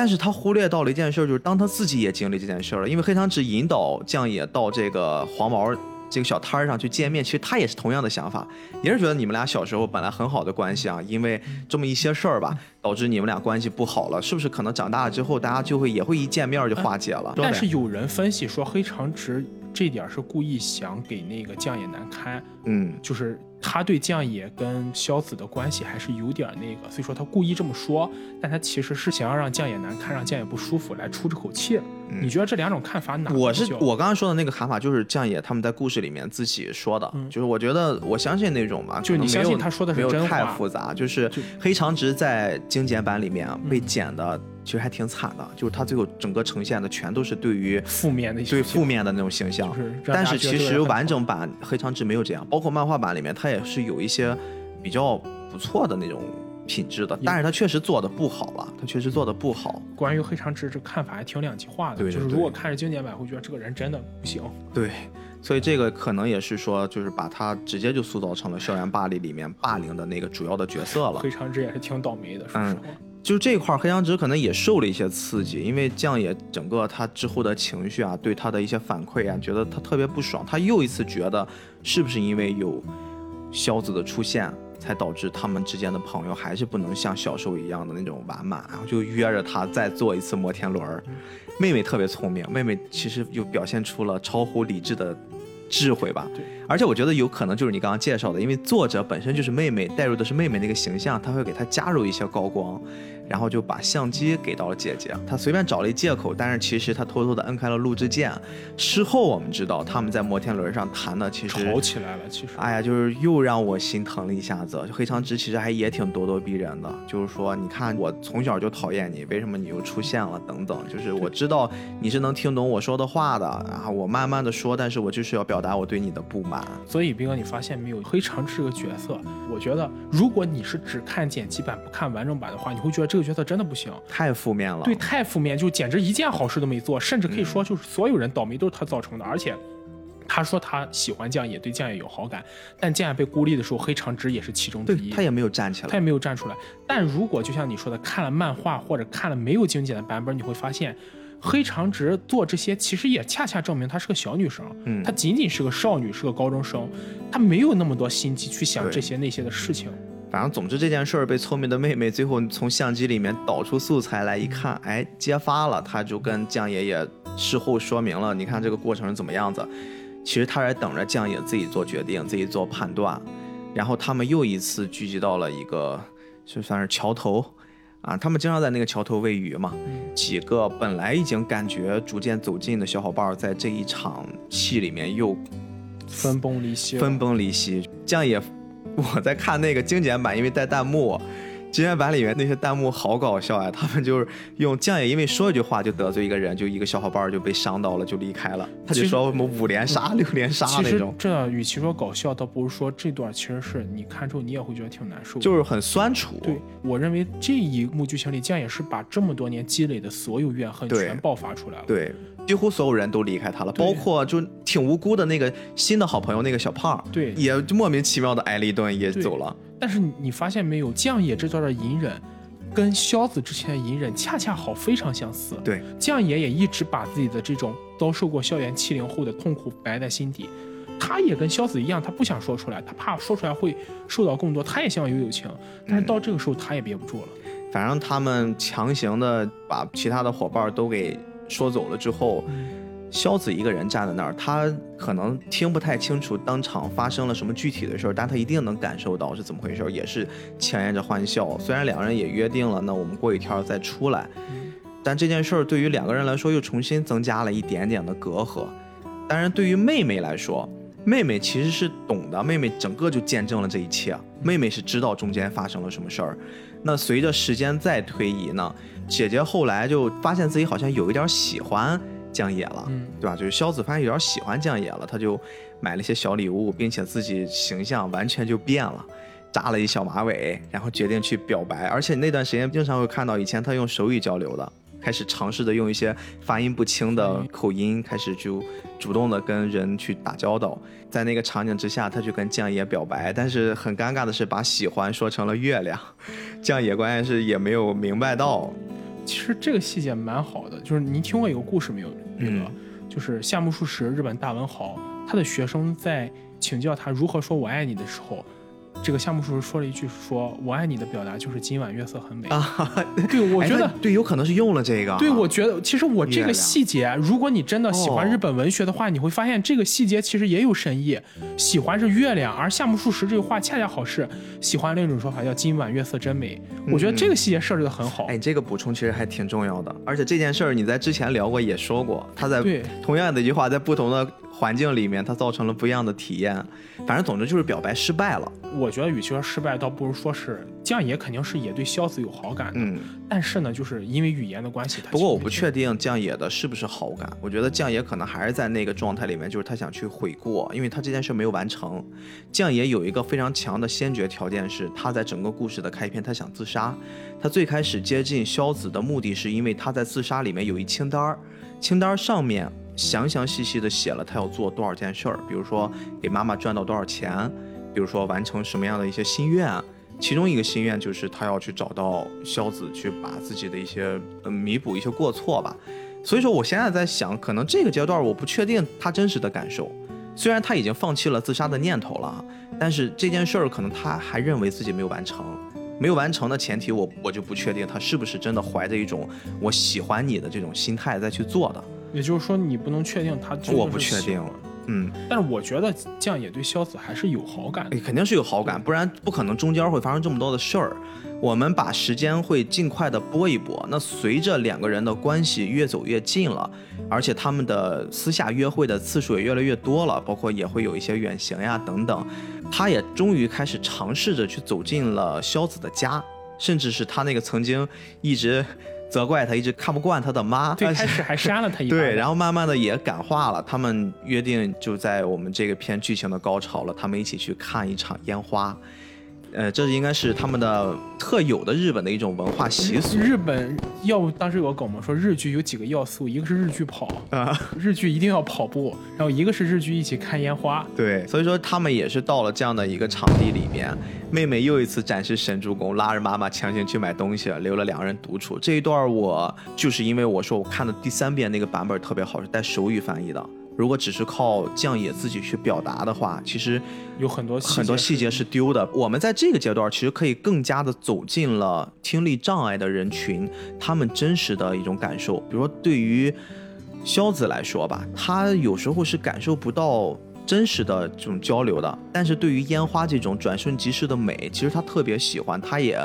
但是他忽略到了一件事，就是当他自己也经历这件事了，因为黑长直引导将野到这个黄毛这个小摊儿上去见面，其实他也是同样的想法，也是觉得你们俩小时候本来很好的关系啊，因为这么一些事儿吧，导致你们俩关系不好了，是不是？可能长大了之后，大家就会也会一见面就化解了。但是有人分析说，黑长直这点是故意想给那个将野难堪，嗯，就是他对将野跟萧子的关系还是有点那个，所以说他故意这么说，但他其实是想要让将野难看，让将野不舒服来出这口气。你觉得这两种看法哪？我是我刚刚说的那个看法，就是将野他们在故事里面自己说的，就是我觉得我相信那种嘛，就你相信他说的是真话，太复杂。就是黑长直在精简版里面被剪的，其实还挺惨的，就是他最后整个呈现的全都是对于负面的、对负面的那种形象。但是其实完整版黑长直没有这样，包括漫画版里面，他也是有一些比较不错的那种。品质的，但是他确实做的不好了，他确实做的不好。关于黑长直这看法还挺两极化的，对，就是如果看着经典版，会觉得这个人真的不行。对，所以这个可能也是说，就是把他直接就塑造成了校园霸凌里面霸凌的那个主要的角色了。黑长直也是挺倒霉的，说实话。就这块黑长直可能也受了一些刺激，因为将野整个他之后的情绪啊，对他的一些反馈啊，觉得他特别不爽。他又一次觉得，是不是因为有萧子的出现？才导致他们之间的朋友还是不能像小时候一样的那种完满，然后就约着他再坐一次摩天轮。妹妹特别聪明，妹妹其实又表现出了超乎理智的智慧吧。对，而且我觉得有可能就是你刚刚介绍的，因为作者本身就是妹妹，带入的是妹妹那个形象，他会给她加入一些高光。然后就把相机给到了姐姐，他随便找了一借口，但是其实他偷偷的摁开了录制键。事后我们知道他们在摩天轮上谈的，其实吵起来了。其实，哎呀，就是又让我心疼了一下子。黑长直其实还也挺咄咄逼人的，就是说，你看我从小就讨厌你，为什么你又出现了？等等，就是我知道你是能听懂我说的话的，然后我慢慢的说，但是我就是要表达我对你的不满。所以，斌哥，你发现没有，黑长直这个角色，我觉得如果你是只看剪辑版不看完整版的话，你会觉得这个角色真的不行，太负面了。对，太负面，就简直一件好事都没做，甚至可以说就是所有人倒霉都是他造成的。而且他说他喜欢将也，对将也有好感，但将野被孤立的时候，黑长直也是其中之一。他也没有站起来，他也没有站出来。但如果就像你说的，看了漫画或者看了没有精简的版本，你会发现黑长直做这些其实也恰恰证明她是个小女生，嗯，她仅仅是个少女，是个高中生，她没有那么多心机去想这些那些的事情。反正总之这件事儿被聪明的妹妹最后从相机里面导出素材来一看，哎，揭发了，他就跟酱爷爷事后说明了，你看这个过程是怎么样子。其实他在等着酱爷自己做决定，自己做判断。然后他们又一次聚集到了一个就算是桥头啊，他们经常在那个桥头喂鱼嘛。几个本来已经感觉逐渐走近的小伙伴，在这一场戏里面又分崩离析，分崩离析。酱爷。我在看那个精简版，因为带弹幕。精简版里面那些弹幕好搞笑啊！他们就是用将也因为说一句话就得罪一个人，就一个小伙伴就被伤到了，就离开了。他就说什么五连杀、六连杀那种。这与其说搞笑，倒不如说这段其实是你看之后你也会觉得挺难受，就是很酸楚。对我认为这一幕剧情里，将也是把这么多年积累的所有怨恨全爆发出来了。对，几乎所有人都离开他了，包括就挺无辜的那个新的好朋友那个小胖，对，也莫名其妙的挨了一顿也走了。但是你发现没有，将野这段的隐忍，跟萧子之前的隐忍恰恰好非常相似。对，将野也一直把自己的这种遭受过校园欺凌后的痛苦埋在心底，他也跟萧子一样，他不想说出来，他怕说出来会受到更多，他也希望有友情，但是到这个时候他也憋不住了。反正他们强行的把其他的伙伴都给说走了之后。萧子一个人站在那儿，他可能听不太清楚当场发生了什么具体的事儿，但他一定能感受到是怎么回事，也是强颜着欢笑。虽然两个人也约定了，那我们过一天再出来，但这件事儿对于两个人来说又重新增加了一点点的隔阂。当然，对于妹妹来说，妹妹其实是懂的，妹妹整个就见证了这一切，妹妹是知道中间发生了什么事儿。那随着时间再推移呢，姐姐后来就发现自己好像有一点喜欢。将野了，对吧？就是萧子发现有点喜欢江野了，他就买了一些小礼物，并且自己形象完全就变了，扎了一小马尾，然后决定去表白。而且那段时间经常会看到，以前他用手语交流的，开始尝试着用一些发音不清的口音，开始就主动的跟人去打交道。在那个场景之下，他就跟将野表白，但是很尴尬的是，把喜欢说成了月亮，(laughs) 将野关键是也没有明白到。其实这个细节蛮好的，就是您听过一个故事没有？那个、嗯就是夏目漱石，日本大文豪，他的学生在请教他如何说我爱你的时候，这个夏目漱石说了一句说我爱你的表达就是今晚月色很美。啊，对，我觉得哎。对，有可能是用了这个。对，我觉得其实我这个细节，如果你真的喜欢哦日本文学的话，你会发现这个细节其实也有深意。喜欢是月亮，而夏目漱石这句话恰恰好是喜欢另一种说法叫今晚月色真美。我觉得这个细节设置的很好。哎，这个补充其实还挺重要的，而且这件事儿你在之前聊过，也说过，他在对同样的一句话，在不同的环境里面，它造成了不一样的体验。反正总之就是表白失败了。我觉得与其说失败，倒不如说是酱野肯定是也对萧子有好感的，嗯，但是呢，就是因为语言的关系，他不过我不确定酱野的是不是好感，我觉得酱野可能还是在那个状态里面，就是他想去悔过，因为他这件事没有完成。酱野有一个非常强的先决条件是，他在整个故事的开篇，他想自杀。他最开始接近萧子的目的是因为他在自杀里面有一清单儿，清单儿上面详详细细的写了他要做多少件事儿，比如说给妈妈赚到多少钱，比如说完成什么样的一些心愿。其中一个心愿就是他要去找到萧子，去把自己的一些弥补一些过错吧。所以说，我现在在想，可能这个阶段我不确定他真实的感受。虽然他已经放弃了自杀的念头了，但是这件事儿可能他还认为自己没有完成。没有完成的前提，我我就不确定他是不是真的怀着一种我喜欢你的这种心态再去做的。也就是说，你不能确定他真的我不确定是喜欢嗯，但是我觉得这样也对萧子还是有好感的。哎肯定是有好感，不然不可能中间会发生这么多的事儿。我们把时间会尽快的拨一拨。那随着两个人的关系越走越近了，而且他们的私下约会的次数也越来越多了，包括也会有一些远行呀等等，他也终于开始尝试着去走进了萧子的家，甚至是他那个曾经一直责怪他、一直看不惯他的妈，最开始 (laughs) 还扇了他一巴掌，对，然后慢慢的也感化了。他们约定就在我们这个片剧情的高潮了，他们一起去看一场烟花。呃，这应该是他们的特有的日本的一种文化习俗。日本要不当时有个梗嘛，说日剧有几个要素，一个是日剧跑，啊，日剧一定要跑步，然后一个是日剧一起看烟花。对，所以说他们也是到了这样的一个场地里面，妹妹又一次展示神助攻，拉着妈妈强行去买东西了，留了两个人独处。这一段我就是因为我说我看的第三遍那个版本特别好，是带手语翻译的。如果只是靠酱野自己去表达的话，其实有很多很多细节是丢的。我们在这个阶段其实可以更加的走进了听力障碍的人群，他们真实的一种感受。比如说，对于肖子来说吧，他有时候是感受不到真实的这种交流的，但是对于烟花这种转瞬即逝的美，其实他特别喜欢，他也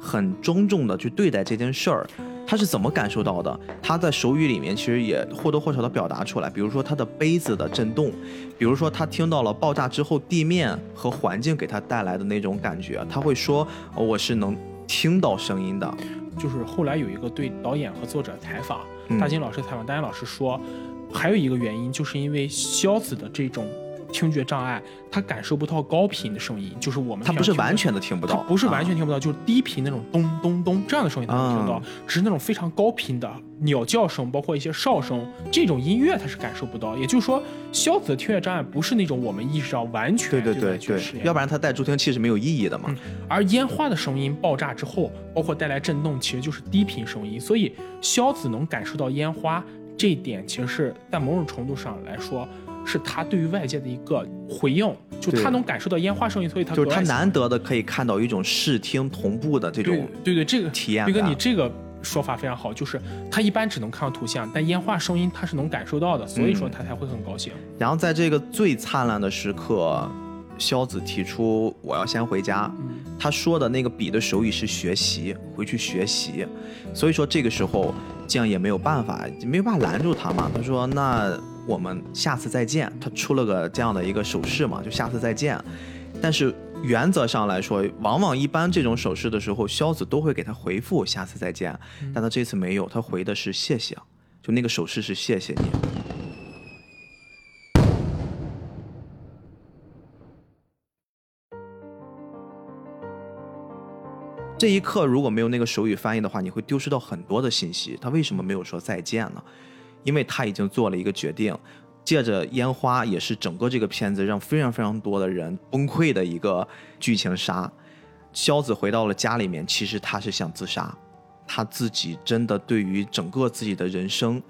很庄重的去对待这件事儿。他是怎么感受到的？他在手语里面其实也或多或少的表达出来，比如说他的杯子的震动，比如说他听到了爆炸之后地面和环境给他带来的那种感觉，他会说、我是能听到声音的。就是后来有一个对导演和作者采访，大金老师采访，大金老师说，还有一个原因就是因为肖子的这种听觉障碍，他感受不到高频的声音，就是我们他不是完全的听不到，不是完全啊听不到，就是低频那种咚咚咚这样的声音他能听到，啊只是那种非常高频的鸟叫声，包括一些哨声这种音乐他是感受不到。也就是说，萧子的听觉障碍不是那种我们意识到完全对对对要不然他带助听器是没有意义的嘛。嗯而烟花的声音爆炸之后，包括带来震动，其实就是低频声音。所以萧子能感受到烟花这一点，其实是在某种程度上来说，是他对于外界的一个回应，就他能感受到烟花声音，所以他就是他难得的可以看到一种视听同步的这种对对，这个体验斌哥，你这个说法非常好，就是他一般只能看到图像，但烟花声音他是能感受到的，所以说嗯他才会很高兴。然后在这个最灿烂的时刻，萧子提出我要先回家。嗯他说的那个笔的手语是学习，回去学习。所以说这个时候酱也没有办法，没有办法拦住他嘛。他说那我们下次再见。他出了个这样的一个手势嘛，就下次再见。但是原则上来说，往往一般这种手势的时候，萧子都会给他回复下次再见，但他这次没有，他回的是谢谢，就那个手势是谢谢你。这一刻如果没有那个手语翻译的话，你会丢失到很多的信息。他为什么没有说再见呢？因为他已经做了一个决定，借着烟花也是整个这个片子让非常非常多的人崩溃的一个剧情杀。肖子回到了家里面，其实他是想自杀，他自己真的对于整个自己的人生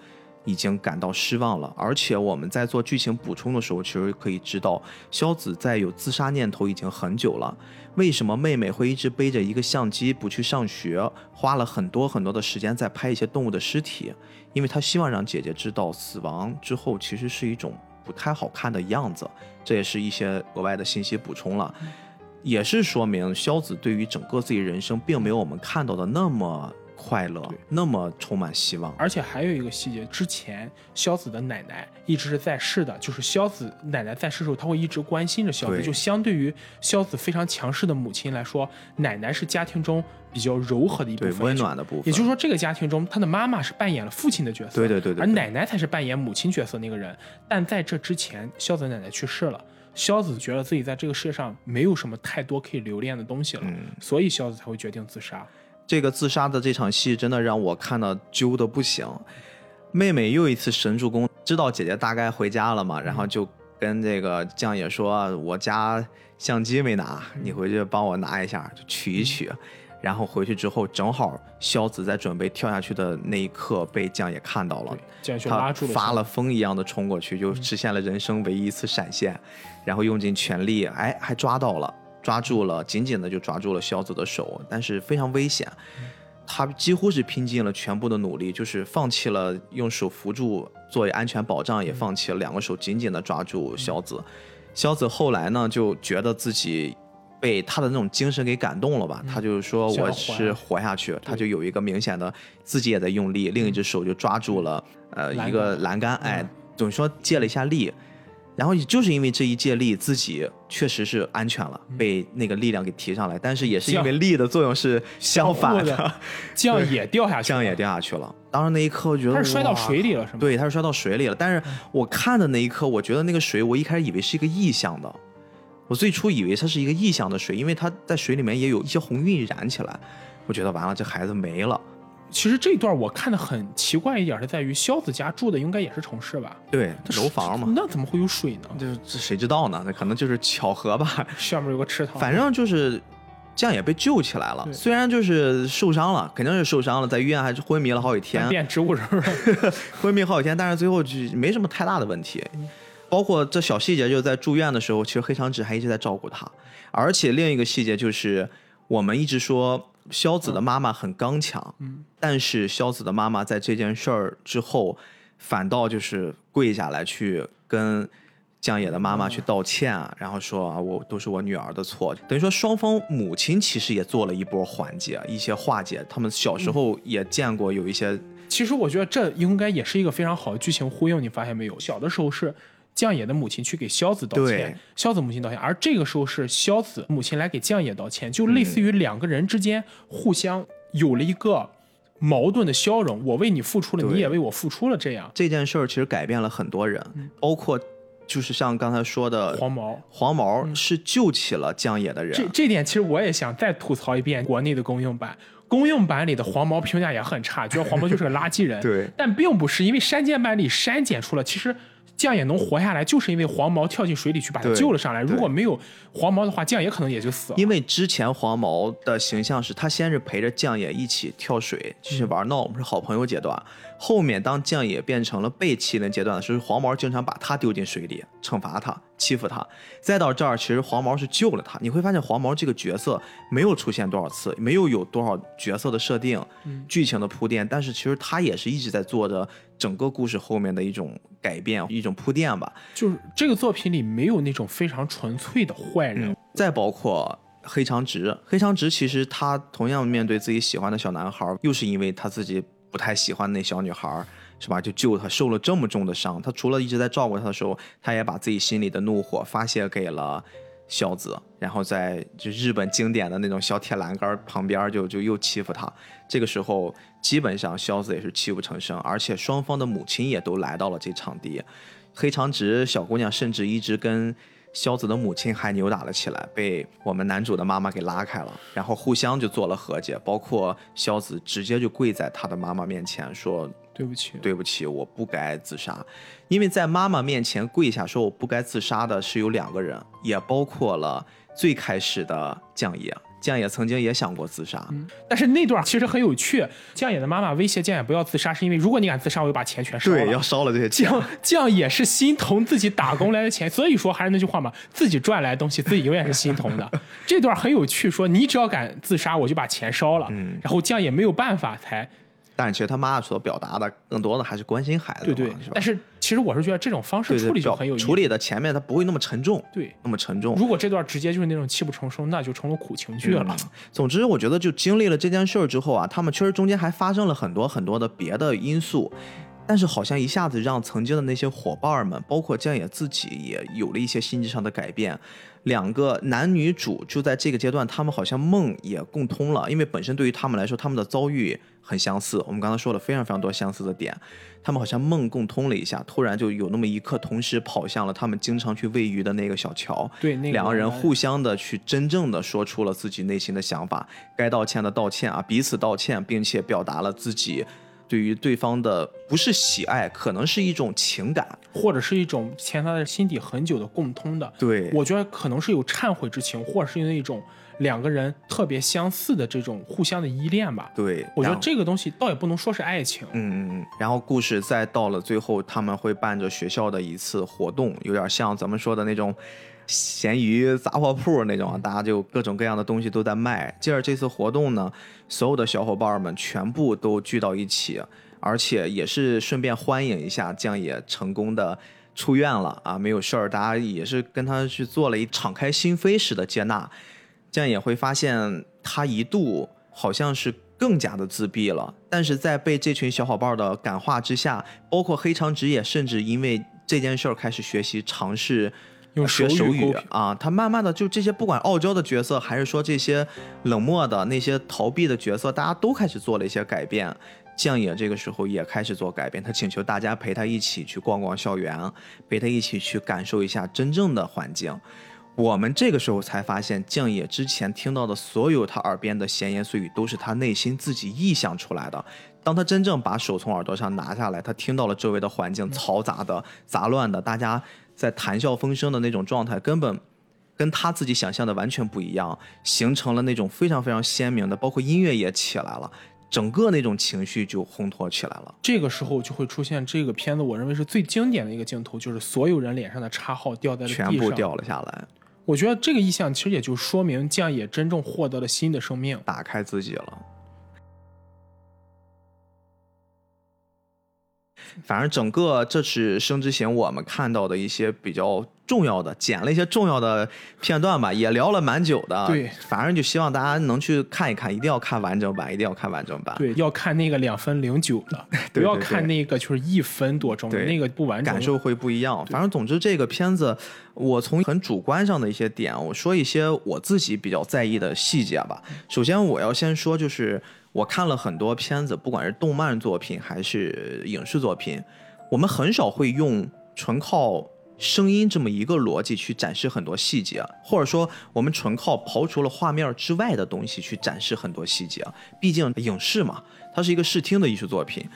已经感到失望了。而且我们在做剧情补充的时候，其实可以知道，萧子在有自杀念头已经很久了。为什么妹妹会一直背着一个相机不去上学，花了很多很多的时间在拍一些动物的尸体？因为她希望让姐姐知道，死亡之后其实是一种不太好看的样子。这也是一些额外的信息补充了，也是说明萧子对于整个自己人生并没有我们看到的那么快乐，那么充满希望。而且还有一个细节，之前萧子的奶奶一直是在世的，就是萧子奶奶在世的时候，她会一直关心着萧子。就相对于萧子非常强势的母亲来说，奶奶是家庭中比较柔和的一部分，温暖的部分，也就是说，这个家庭中，他的妈妈是扮演了父亲的角色，对对对对对而奶奶才是扮演母亲角色那个人。但在这之前，萧子奶奶去世了，萧子觉得自己在这个世界上没有什么太多可以留恋的东西了，嗯所以萧子才会决定自杀。这个自杀的这场戏真的让我看到揪的不行。妹妹又一次神助攻，知道姐姐大概回家了嘛，然后就跟这个酱野说：“我家相机没拿，你回去帮我拿一下，就取一取。”然后回去之后，正好萧子在准备跳下去的那一刻被酱野看到了他发了疯一样的冲过去，就实现了人生唯一一次闪现，然后用尽全力，哎，还抓到了，抓住了，紧紧的就抓住了萧子的手，但是非常危险。他几乎是拼尽了全部的努力，就是放弃了用手扶住作为安全保障，也放弃了两个手紧紧的抓住萧子。萧子后来呢，就觉得自己被他的那种精神给感动了吧，他就说想要活我是活下去，他就有一个明显的自己也在用力，另一只手就抓住了呃一个栏杆，哎，等于说借了一下力。然后也就是因为这一借力，自己确实是安全了，被那个力量给提上来。但是也是因为力的作用是相反的这样 (laughs) 也掉下这样也掉下去了。当时那一刻，我觉得他是摔到水里了，是吗？对，他是摔到水里了。但是我看的那一刻，我觉得那个水，我一开始以为是一个意象的。我最初以为它是一个意象的水，因为它在水里面也有一些红晕染起来。我觉得完了，这孩子没了。其实这段我看的很奇怪一点是在于萧子家住的应该也是城市吧？对，它楼房嘛，那怎么会有水呢？这这谁知道呢？那可能就是巧合吧。(laughs) 下面有个池塘，反正就是这样也被救起来了。虽然就是受伤了，肯定是受伤了，在医院还是昏迷了好几天。变植物人 (laughs) 了。昏迷好几天，但是最后就没什么太大的问题。包括这小细节，就是在住院的时候，其实黑长直还一直在照顾他。而且另一个细节就是，我们一直说萧子的妈妈很刚强，嗯，但是萧子的妈妈在这件事儿之后，反倒就是跪下来去跟江野的妈妈去道歉，然后说啊，我都是我女儿的错。等于说双方母亲其实也做了一波缓解，一些化解。他们小时候也见过有一些其实我觉得这应该也是一个非常好的剧情呼应，你发现没有？小的时候是酱野的母亲去给萧子道歉对，萧子母亲道歉，而这个时候是萧子母亲来给将野道歉，就类似于两个人之间互相有了一个矛盾的消融，我为你付出了，你也为我付出了，这样。这件事儿其实改变了很多人，包括就是像刚才说的黄毛，黄毛是救起了江野的人，这这点其实我也想再吐槽一遍国内的公用版。公用版里的黄毛评价也很差，觉得黄毛就是个垃圾人。(laughs) 对。但并不是因为删减版里删减出了，其实酱也能活下来，就是因为黄毛跳进水里去把他救了上来。如果没有黄毛的话，酱也可能也就死了。因为之前黄毛的形象是他先是陪着酱也一起跳水，继续玩闹，我们是好朋友阶段。后面当酱也变成了被欺凌阶段的时候，黄毛经常把他丢进水里，惩罚他，欺负他。再到这儿，其实黄毛是救了他。你会发现黄毛这个角色没有出现多少次，没有有多少角色的设定、剧情的铺垫，但是其实他也是一直在做着整个故事后面的一种改变、一种铺垫吧。就是这个作品里没有那种非常纯粹的坏人。再包括黑长直，黑长直其实他同样面对自己喜欢的小男孩，又是因为他自己不太喜欢那小女孩，是吧？就救他，受了这么重的伤。他除了一直在照顾他的时候，他也把自己心里的怒火发泄给了孝子，然后在就日本经典的那种小铁栏杆旁边就就又欺负他。这个时候，基本上萧子也是泣不成声，而且双方的母亲也都来到了这场地。黑长直小姑娘甚至一直跟萧子的母亲还扭打了起来，被我们男主的妈妈给拉开了，然后互相就做了和解，包括萧子直接就跪在他的妈妈面前说对不起，对不起，我不该自杀。因为在妈妈面前跪下说我不该自杀的是有两个人，也包括了最开始的酱野。江野曾经也想过自杀，但是那段其实很有趣。江野的妈妈威胁江野不要自杀，是因为如果你敢自杀，我就把钱全烧了。对，要烧了这些钱。江江野是心疼自己打工来的钱，所以说还是那句话嘛，自己赚来的东西，自己永远是心疼的。这段很有趣，说你只要敢自杀，我就把钱烧了。嗯然后江野没有办法才但是其实他妈所表达的更多的还是关心孩子嘛，对对？但是其实我是觉得这种方式处理就很有意思。处理的前面它不会那么沉重，对，那么沉重。如果这段直接就是那种泣不成声，那就成了苦情剧了。总之，我觉得就经历了这件事儿之后啊，他们确实中间还发生了很多很多的别的因素，但是好像一下子让曾经的那些伙伴们，包括江野自己，也有了一些心智上的改变。两个男女主就在这个阶段，他们好像梦也共通了，因为本身对于他们来说，他们的遭遇很相似。我们刚才说了非常非常多相似的点，他们好像梦共通了一下，突然就有那么一刻，同时跑向了他们经常去喂鱼的那个小桥。对，那个两个人互相的去真正的说出了自己内心的想法，该道歉的道歉啊，彼此道歉，并且表达了自己对于对方的不是喜爱，可能是一种情感。或者是一种潜藏在心底很久的共通的。对我觉得可能是有忏悔之情，或者是那一种两个人特别相似的这种互相的依恋吧。对，我觉得这个东西倒也不能说是爱情，嗯嗯嗯，然后故事再到了最后，他们会伴着学校的一次活动，有点像咱们说的那种闲鱼杂货铺那种，大家就各种各样的东西都在卖。接着这次活动呢，所有的小伙伴们全部都聚到一起，而且也是顺便欢迎一下酱野成功的出院了啊，没有事儿，大家也是跟他去做了一敞开心扉式的接纳。这样也会发现他一度好像是更加的自闭了，但是在被这群小伙伴的感化之下，包括黑长直也甚至因为这件事儿开始学习尝试。用学手语手语啊，他慢慢的就这些，不管傲娇的角色，还是说这些冷漠的那些逃避的角色，大家都开始做了一些改变。酱野这个时候也开始做改变，他请求大家陪他一起去逛逛校园，陪他一起去感受一下真正的环境。我们这个时候才发现，酱野之前听到的所有他耳边的闲言碎语，都是他内心自己臆想出来的。当他真正把手从耳朵上拿下来，他听到了周围的环境嘈杂的、杂乱的，大家在谈笑风生的那种状态，根本跟他自己想象的完全不一样，形成了那种非常非常鲜明的，包括音乐也起来了，整个那种情绪就烘托起来了。这个时候就会出现这个片子我认为是最经典的一个镜头，就是所有人脸上的叉号掉在了地上，全部掉了下来，我觉得这个意象其实也就说明酱也真正获得了新的生命。打开自己了。(laughs) 反正整个这次《生之行》我们看到的一些比较重要的，剪了一些重要的片段吧，也聊了蛮久的。对反正就希望大家能去看一看，一定要看完整版，一定要看完整版。对，要看那个两分零九的，(laughs) 不要看那个就是一分多钟的那个不完整。感受会不一样。反正总之，这个片子我从很主观上的一些点，我说一些我自己比较在意的细节吧。首先，我要先说，就是我看了很多片子，不管是动漫作品还是影视作品，我们很少会用纯靠。声音这么一个逻辑去展示很多细节，或者说我们纯靠刨除了画面之外的东西去展示很多细节。毕竟影视嘛，它是一个视听的艺术作品，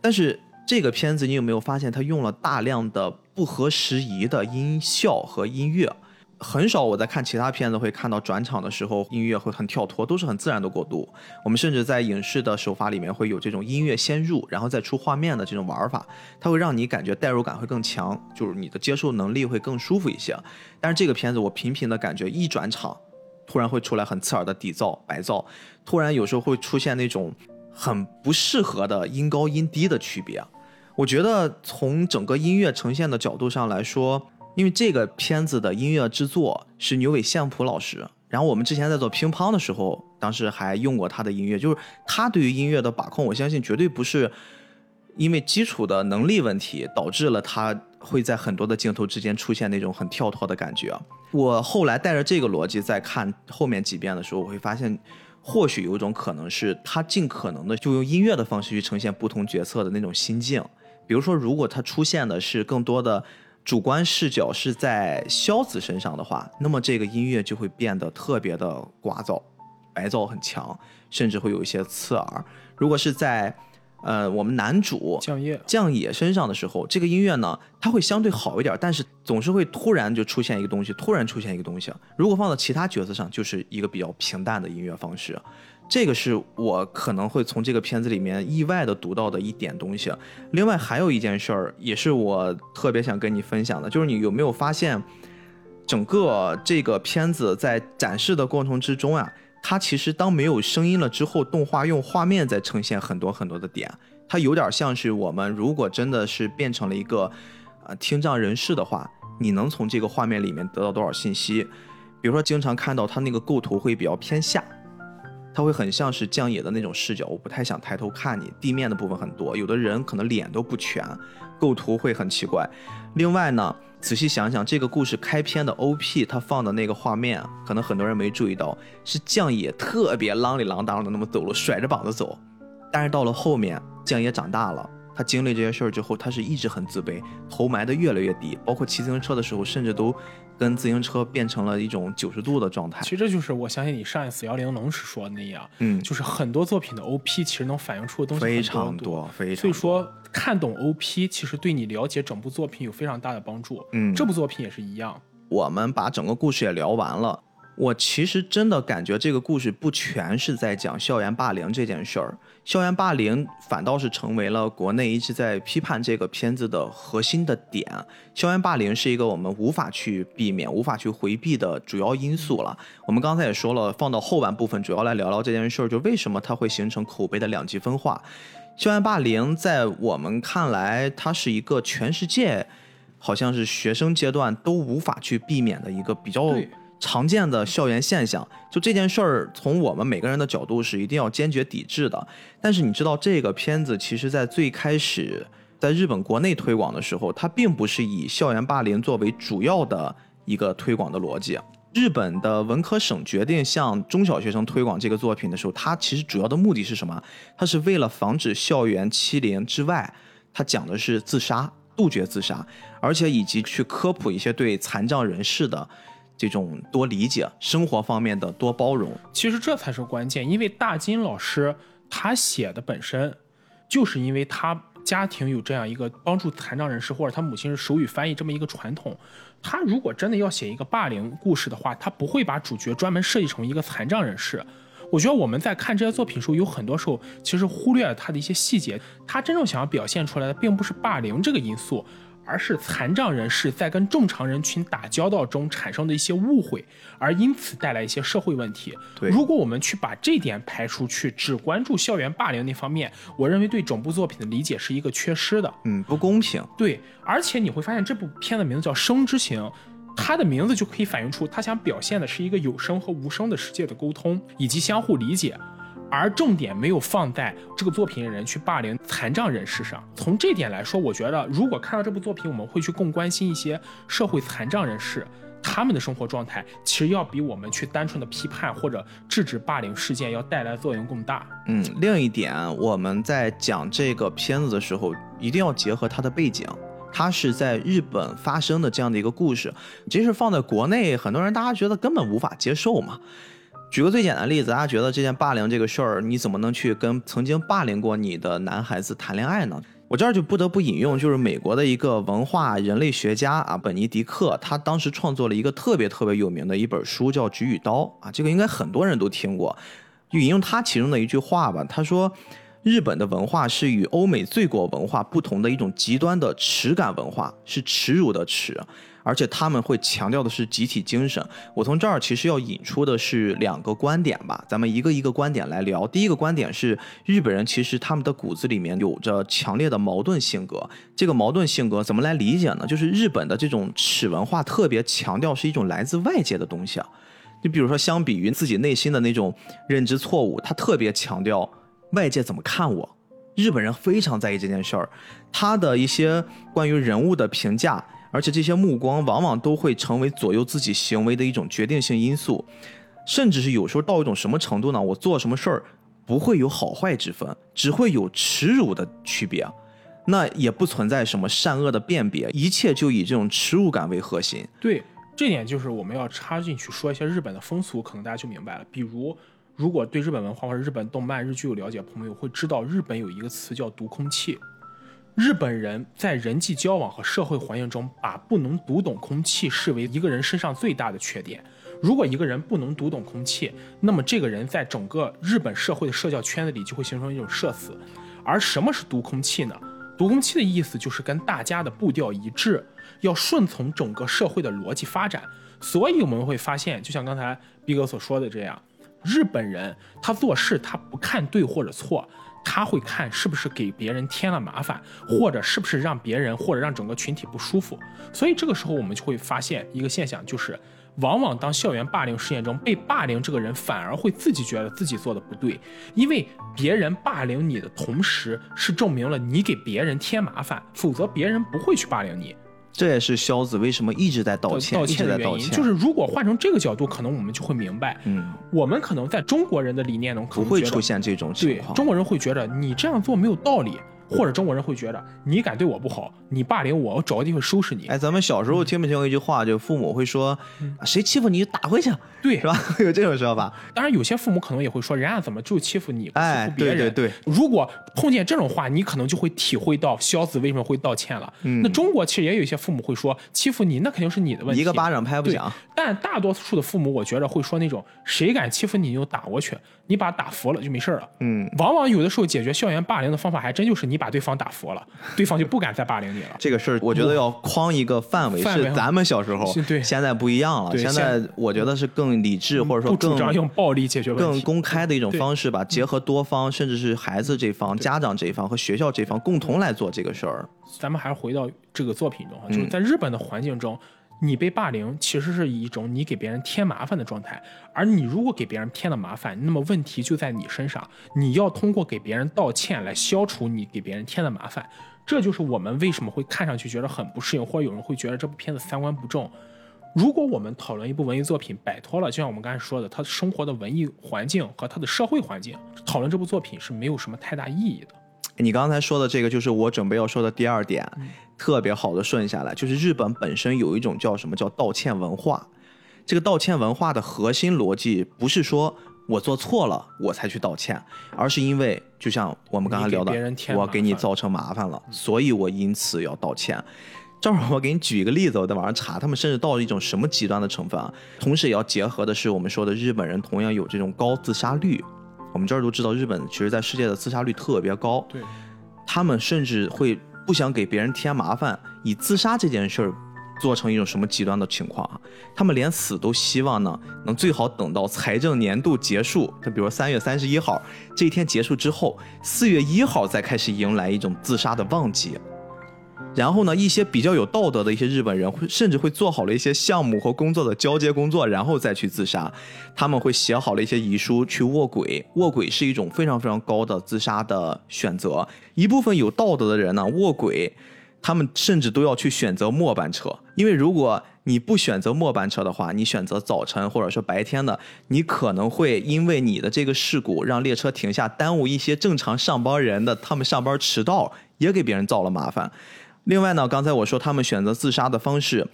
但是这个片子，你有没有发现它用了大量的不合时宜的音效和音乐？很少我在看其他片子会看到转场的时候音乐会很跳脱，都是很自然的过渡。我们甚至在影视的手法里面会有这种音乐先入，然后再出画面的这种玩法，它会让你感觉代入感会更强，就是你的接受能力会更舒服一些。但是这个片子我频频的感觉一转场，突然会出来很刺耳的底噪、白噪，突然有时候会出现那种很不适合的音高音低的区别。我觉得从整个音乐呈现的角度上来说，因为这个片子的音乐制作是牛尾相普老师，然后我们之前在做乒乓的时候，当时还用过他的音乐，就是他对于音乐的把控，我相信绝对不是因为基础的能力问题导致了他会在很多的镜头之间出现那种很跳脱的感觉。我后来带着这个逻辑在看后面几遍的时候，我会发现，或许有一种可能是他尽可能的就用音乐的方式去呈现不同角色的那种心境。比如说，如果他出现的是更多的主观视角是在萧子身上的话，那么这个音乐就会变得特别的聒噪，白噪很强，甚至会有一些刺耳。如果是在呃，我们男主降野，降野身上的时候，这个音乐呢，它会相对好一点，但是总是会突然就出现一个东西，突然出现一个东西。如果放到其他角色上，就是一个比较平淡的音乐方式。这个是我可能会从这个片子里面意外的读到的一点东西。另外还有一件事儿，也是我特别想跟你分享的，就是你有没有发现，整个这个片子在展示的过程之中啊，它其实当没有声音了之后，动画用画面在呈现很多很多的点，它有点像是我们如果真的是变成了一个呃听障人士的话，你能从这个画面里面得到多少信息？比如说，经常看到它那个构图会比较偏下。它会很像是降野的那种视角，我不太想抬头看你。地面的部分很多，有的人可能脸都不全，构图会很奇怪。另外呢，仔细想想，这个故事开篇的 OP，它放的那个画面，可能很多人没注意到，是降野特别啷里啷当的那么走路，甩着膀子走。但是到了后面，降野长大了，他经历这些事儿之后，他是一直很自卑，头埋的越来越低，包括骑自行车的时候，甚至都。跟自行车变成了一种九十度的状态。其实这就是我相信你上一次幺零龙时说的那样，嗯，就是很多作品的 OP 其实能反映出的东西非常多，非常。所以说看懂 OP 其实对你了解整部作品有非常大的帮助。嗯，这部作品也是一样。我们把整个故事也聊完了。我其实真的感觉这个故事不全是在讲校园霸凌这件事儿，校园霸凌反倒是成为了国内一直在批判这个片子的核心的点。校园霸凌是一个我们无法去避免、无法去回避的主要因素了。我们刚才也说了，放到后半部分主要来聊聊这件事儿，就为什么它会形成口碑的两极分化。校园霸凌在我们看来，它是一个全世界好像是学生阶段都无法去避免的一个比较。常见的校园现象，就这件事儿，从我们每个人的角度是一定要坚决抵制的。但是你知道，这个片子其实在最开始在日本国内推广的时候，它并不是以校园霸凌作为主要的一个推广的逻辑。日本的文科省决定向中小学生推广这个作品的时候，它其实主要的目的是什么？它是为了防止校园欺凌之外，它讲的是自杀，杜绝自杀，而且以及去科普一些对残障人士的。这种多理解生活方面的多包容，其实这才是关键。因为大金老师他写的本身，就是因为他家庭有这样一个帮助残障人士，或者他母亲是手语翻译这么一个传统。他如果真的要写一个霸凌故事的话，他不会把主角专门设计成一个残障人士。我觉得我们在看这些作品的时候，有很多时候其实忽略了他的一些细节。他真正想要表现出来的，并不是霸凌这个因素。而是残障人士在跟正常人群打交道中产生的一些误会，而因此带来一些社会问题。对，如果我们去把这点排除，去只关注校园霸凌那方面，我认为对整部作品的理解是一个缺失的。嗯，不公平。对，而且你会发现这部片的名字叫《生之行》，它的名字就可以反映出它想表现的是一个有声和无声的世界的沟通以及相互理解。而重点没有放在这个作品的人去霸凌残障人士上。从这点来说，我觉得如果看到这部作品，我们会去更关心一些社会残障人士他们的生活状态，其实要比我们去单纯的批判或者制止霸凌事件要带来作用更大。嗯，另一点，我们在讲这个片子的时候，一定要结合它的背景，它是在日本发生的这样的一个故事。即使放在国内，很多人大家觉得根本无法接受嘛。举个最简单的例子，大家觉得这件霸凌这个事儿，你怎么能去跟曾经霸凌过你的男孩子谈恋爱呢？我这儿就不得不引用，就是美国的一个文化人类学家啊，本尼迪克，他当时创作了一个特别特别有名的一本书，叫《菊与刀》啊，这个应该很多人都听过。就引用他其中的一句话吧，他说：“日本的文化是与欧美罪国文化不同的一种极端的耻感文化，是耻辱的耻。”而且他们会强调的是集体精神。我从这儿其实要引出的是两个观点吧，咱们一个一个观点来聊。第一个观点是，日本人其实他们的骨子里面有着强烈的矛盾性格。这个矛盾性格怎么来理解呢？就是日本的这种耻文化特别强调是一种来自外界的东西啊。就比如说，相比于自己内心的那种认知错误，他特别强调外界怎么看我。日本人非常在意这件事儿，他的一些关于人物的评价。而且这些目光往往都会成为左右自己行为的一种决定性因素，甚至是有时候到一种什么程度呢？我做什么事儿不会有好坏之分，只会有耻辱的区别，那也不存在什么善恶的辨别，一切就以这种耻辱感为核心。对，这点就是我们要插进去说一些日本的风俗，可能大家就明白了。比如，如果对日本文化或者日本动漫、日剧有了解，朋友会知道日本有一个词叫“读空气”。日本人在人际交往和社会环境中，把不能读懂空气视为一个人身上最大的缺点。如果一个人不能读懂空气，那么这个人在整个日本社会的社交圈子里就会形成一种社死。而什么是读空气呢？读空气的意思就是跟大家的步调一致，要顺从整个社会的逻辑发展。所以我们会发现，就像刚才毕哥所说的这样，日本人他做事他不看对或者错，他会看是不是给别人添了麻烦，或者是不是让别人或者让整个群体不舒服。所以这个时候我们就会发现一个现象，就是往往当校园霸凌事件中被霸凌这个人反而会自己觉得自己做的不对，因为别人霸凌你的同时是证明了你给别人添麻烦，否则别人不会去霸凌你。这也是肖子为什么一直在道歉，道歉的原因，在道歉，就是如果换成这个角度，可能我们就会明白，嗯，我们可能在中国人的理念中可不会出现这种情对况。中国人会觉得你这样做没有道理，或者中国人会觉得你敢对我不好，你霸凌我，我找个地方收拾你。哎，咱们小时候听没听过一句话，就父母会说，啊谁欺负你就打回去，(laughs) 对是，吧？(laughs) 有这种说法。当然有些父母可能也会说，人家怎么就欺负你，不欺哎负，别人。对对对，如果碰见这种话，你可能就会体会到萧子为什么会道歉了。嗯那中国其实也有一些父母会说，欺负你那肯定是你的问题，一个巴掌拍不响。但大多数的父母，我觉得会说那种谁敢欺负你，你就打过去，你把他打服了就没事了。嗯，往往有的时候解决校园霸凌的方法，还真就是你把对方打服了，(laughs) 对方就不敢再霸凌你了。这个事儿我觉得要框一个范围，是咱们小时候，对现在不一样了。现在我觉得是更理智，或者说更张用暴力解决问更。公开的一种方式吧，结合多方，甚至是孩子这方、家长这方和学校这方共同来做这个事儿。咱们还是回到这个作品中就是在日本的环境中，你被霸凌其实是一种你给别人添麻烦的状态，而你如果给别人添了麻烦，那么问题就在你身上，你要通过给别人道歉来消除你给别人添的麻烦。这就是我们为什么会看上去觉得很不适应，或者有人会觉得这部片子三观不正。如果我们讨论一部文艺作品摆脱了，就像我们刚才说的，他生活的文艺环境和他的社会环境，讨论这部作品是没有什么太大意义的。你刚才说的这个，就是我准备要说的第二点，特别好的顺下来，就是日本本身有一种叫什么叫道歉文化。这个道歉文化的核心逻辑不是说我做错了我才去道歉，而是因为就像我们刚才聊的我给你造成麻烦了，所以我因此要道歉。正好我给你举一个例子，我在网上查，他们甚至到了一种什么极端的成分啊？同时也要结合的是我们说的日本人同样有这种高自杀率。我们这儿都知道，日本其实在世界的自杀率特别高，对，他们甚至会不想给别人添麻烦，以自杀这件事儿做成一种什么极端的情况啊？他们连死都希望呢，能最好等到财政年度结束，就比如三月三十一号这一天结束之后，四月一号再开始迎来一种自杀的旺季。然后呢，一些比较有道德的一些日本人会甚至会做好了一些项目和工作的交接工作，然后再去自杀。他们会写好了一些遗书去卧轨，卧轨是一种非常非常高的自杀的选择。一部分有道德的人呢，卧轨，他们甚至都要去选择末班车，因为如果你不选择末班车的话，你选择早晨或者说白天的，你可能会因为你的这个事故让列车停下，耽误一些正常上班人的他们上班迟到，也给别人造了麻烦。另外呢，刚才我说他们选择自杀的方式，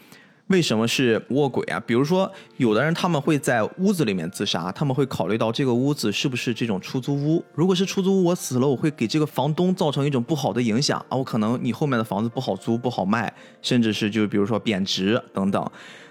为什么是卧轨啊？比如说，有的人他们会在屋子里面自杀，他们会考虑到这个屋子是不是这种出租屋。如果是出租屋，我死了，我会给这个房东造成一种不好的影响啊，我可能你后面的房子不好租、不好卖，甚至是就比如说贬值等等。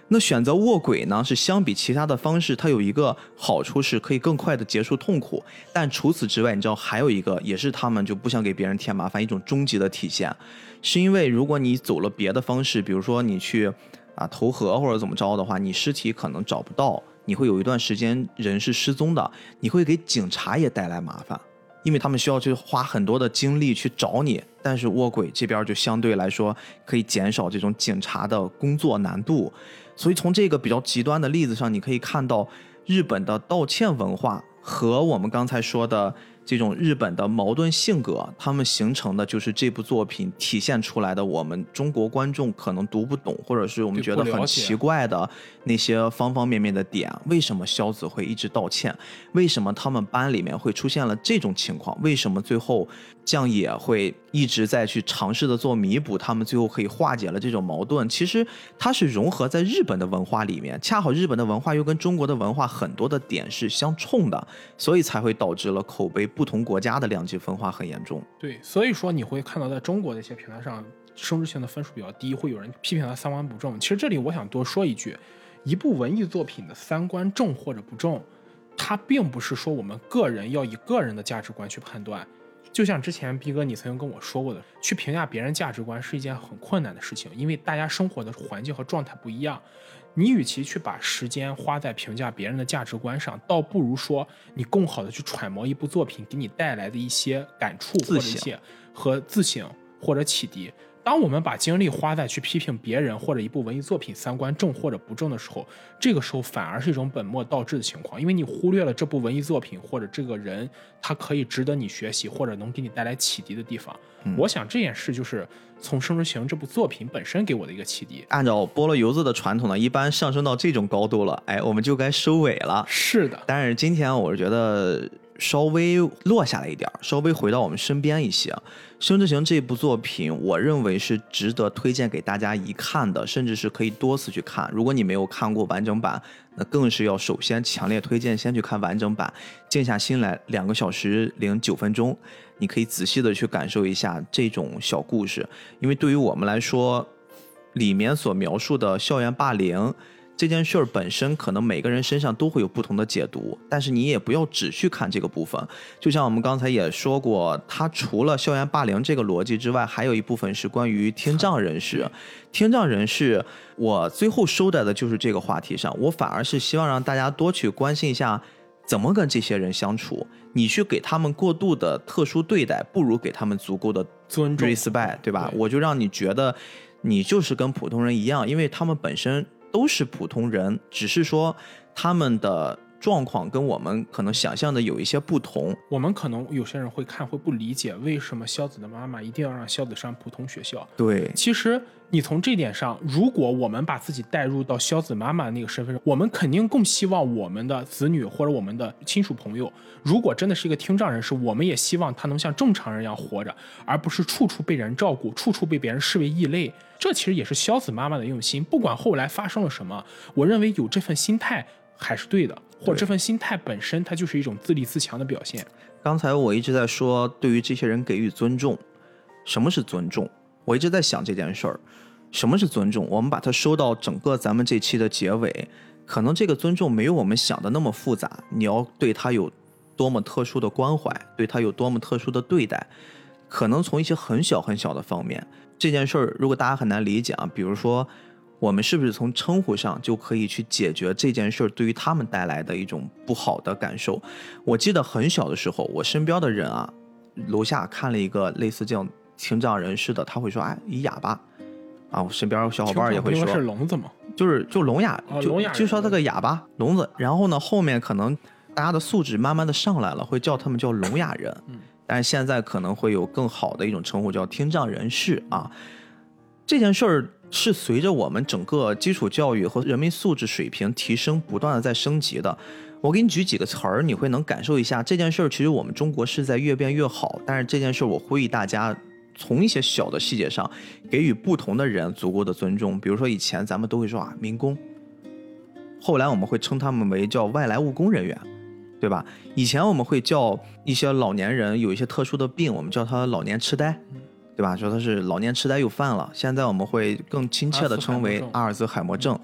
那选择卧轨呢，是相比其他的方式，它有一个好处是可以更快的结束痛苦。但除此之外，你知道还有一个，也是他们就不想给别人添麻烦一种终极的体现，是因为如果你走了别的方式，比如说你去啊投河或者怎么着的话，你尸体可能找不到，你会有一段时间人是失踪的，你会给警察也带来麻烦。因为他们需要去花很多的精力去找你，但是卧轨这边就相对来说可以减少这种警察的工作难度，所以从这个比较极端的例子上，你可以看到日本的道歉文化和我们刚才说的这种日本的矛盾性格，他们形成的就是这部作品体现出来的我们中国观众可能读不懂，或者是我们觉得很奇怪的那些方方面面的点。为什么萧子会一直道歉？为什么他们班里面会出现了这种情况？为什么最后这样也会一直在去尝试的做弥补，他们最后可以化解了这种矛盾。其实它是融合在日本的文化里面，恰好日本的文化又跟中国的文化很多的点是相冲的，所以才会导致了口碑不同国家的两极分化很严重。对，所以说你会看到在中国的一些平台上，生殖性的分数比较低，会有人批评他三观不正。其实这里我想多说一句，一部文艺作品的三观正或者不正，它并不是说我们个人要以个人的价值观去判断。就像之前逼哥你曾经跟我说过的，去评价别人价值观是一件很困难的事情，因为大家生活的环境和状态不一样。你与其去把时间花在评价别人的价值观上，倒不如说你更好的去揣摩一部作品给你带来的一些感触或者一些和自省或者启迪。当我们把精力花在去批评别人或者一部文艺作品三观正或者不正的时候，这个时候反而是一种本末倒置的情况，因为你忽略了这部文艺作品或者这个人他可以值得你学习或者能给你带来启迪的地方。我想这件事就是从《生之行》这部作品本身给我的一个启迪。按照菠萝油子的传统呢，一般上升到这种高度了，哎，我们就该收尾了。是的，但是今天我是觉得。稍微落下来一点稍微回到我们身边一些，《生之行》这部作品，我认为是值得推荐给大家一看的，甚至是可以多次去看。如果你没有看过完整版，那更是要首先强烈推荐先去看完整版，静下心来，两个小时零九分钟，你可以仔细的去感受一下这种小故事，因为对于我们来说，里面所描述的校园霸凌。这件事儿本身可能每个人身上都会有不同的解读，但是你也不要只去看这个部分。就像我们刚才也说过，它除了校园霸凌这个逻辑之外，还有一部分是关于听障人士。听障人士，我最后收在的就是这个话题上。我反而是希望让大家多去关心一下，怎么跟这些人相处。你去给他们过度的特殊对待，不如给他们足够的尊重、respect，对吧？我就让你觉得你就是跟普通人一样，因为他们本身。都是普通人，只是说他们的状况跟我们可能想象的有一些不同。我们可能有些人会看会不理解，为什么肖子的妈妈一定要让肖子上普通学校？对，其实你从这点上，如果我们把自己带入到肖子妈妈那个身份上，我们肯定更希望我们的子女或者我们的亲属朋友，如果真的是一个听障人士，我们也希望他能像正常人一样活着，而不是处处被人照顾，处处被别人视为异类。这其实也是肖子妈妈的用心，不管后来发生了什么，我认为有这份心态还是对的，或者这份心态本身它就是一种自立自强的表现。刚才我一直在说，对于这些人给予尊重，什么是尊重？我一直在想这件事儿，什么是尊重？我们把它收到整个咱们这期的结尾，可能这个尊重没有我们想的那么复杂，你要对他有多么特殊的关怀，对他有多么特殊的对待，可能从一些很小很小的方面。这件事儿，如果大家很难理解啊，比如说，我们是不是从称呼上就可以去解决这件事儿对于他们带来的一种不好的感受？我记得很小的时候，我身边的人啊，楼下看了一个类似这样听障人士的，他会说：“哎，一哑巴。”啊，我身边有小伙伴也会说：“是聋子吗？”就是就聋哑，就就说他个哑巴聋子。然后呢，后面可能大家的素质慢慢的上来了，会叫他们叫聋哑人。嗯。但是现在可能会有更好的一种称呼，叫听障人士啊。这件事儿是随着我们整个基础教育和人民素质水平提升，不断的在升级的。我给你举几个词儿，你会能感受一下这件事儿。其实我们中国是在越变越好，但是这件事儿我呼吁大家，从一些小的细节上给予不同的人足够的尊重。比如说以前咱们都会说啊民工，后来我们会称他们为叫外来务工人员。对吧？以前我们会叫一些老年人有一些特殊的病，我们叫他老年痴呆，对吧？说他是老年痴呆又犯了。现在我们会更亲切的称为阿尔兹海默症。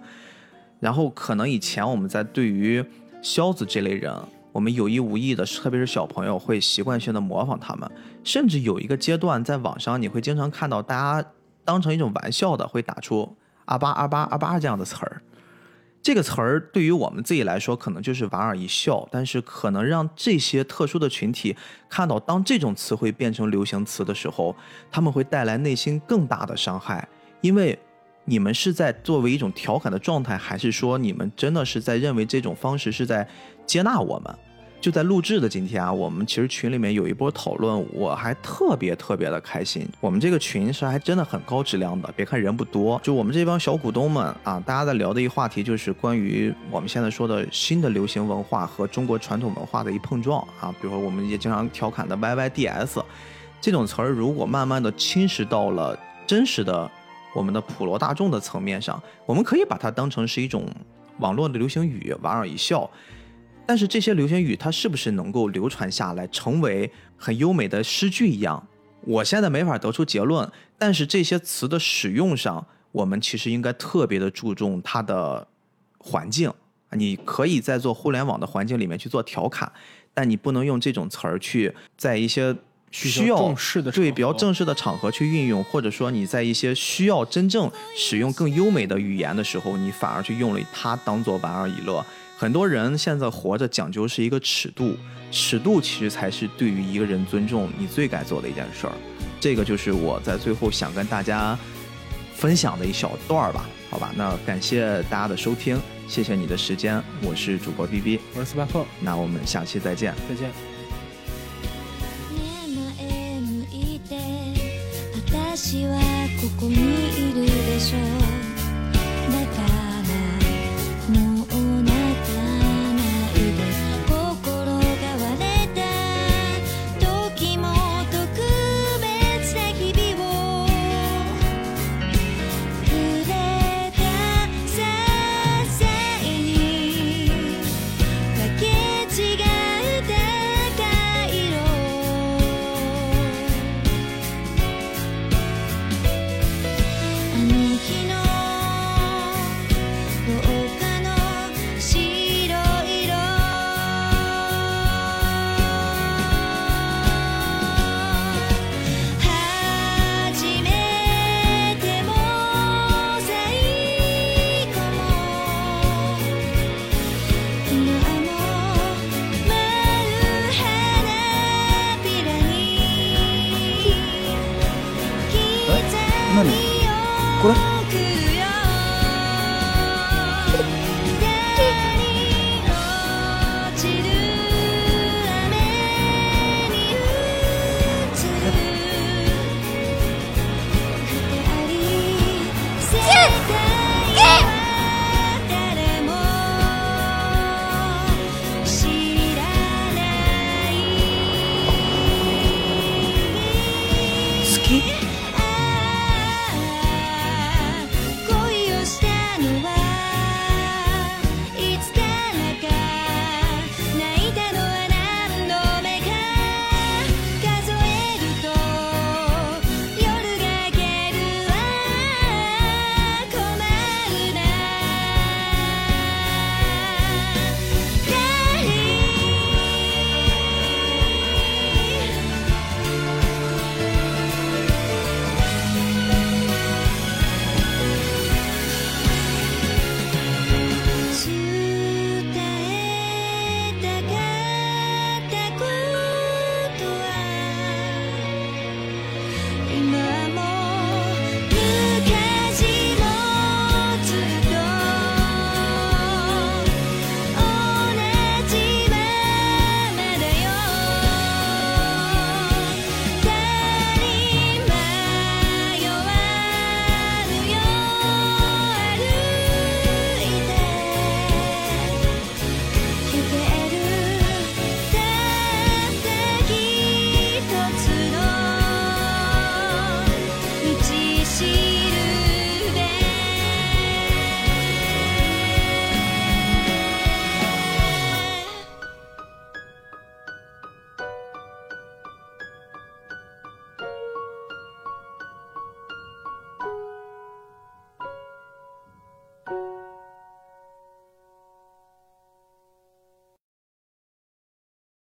然后可能以前我们在对于肖子这类人，我们有意无意的，特别是小朋友会习惯性的模仿他们，甚至有一个阶段在网上你会经常看到大家当成一种玩笑的会打出阿巴阿巴阿巴这样的词儿。这个词儿对于我们自己来说，可能就是莞尔一笑，但是可能让这些特殊的群体看到，当这种词汇变成流行词的时候，他们会带来内心更大的伤害。因为你们是在作为一种调侃的状态，还是说你们真的是在认为这种方式是在接纳我们？就在录制的今天啊，我们其实群里面有一波讨论，我还特别特别的开心。我们这个群是还真的很高质量的，别看人不多，就我们这帮小股东们啊，大家在聊的一个话题就是关于我们现在说的新的流行文化和中国传统文化的一碰撞啊。比如说我们也经常调侃的 YYDS，这种词儿如果慢慢的侵蚀到了真实的我们的普罗大众的层面上，我们可以把它当成是一种网络的流行语，莞尔一笑。但是这些流行语它是不是能够流传下来，成为很优美的诗句一样？我现在没法得出结论。但是这些词的使用上，我们其实应该特别的注重它的环境。你可以在做互联网的环境里面去做调侃，但你不能用这种词儿去在一些需要正式的对比较正式的场合去运用，或者说你在一些需要真正使用更优美的语言的时候，你反而去用了它当做玩儿一乐。很多人现在活着讲究是一个尺度，尺度其实才是对于一个人尊重你最该做的一件事儿。这个就是我在最后想跟大家分享的一小段儿吧，好吧？那感谢大家的收听，谢谢你的时间，我是主播 B B，我是斯巴克，那我们下期再见。再见。前向いて私はここにいるでしょう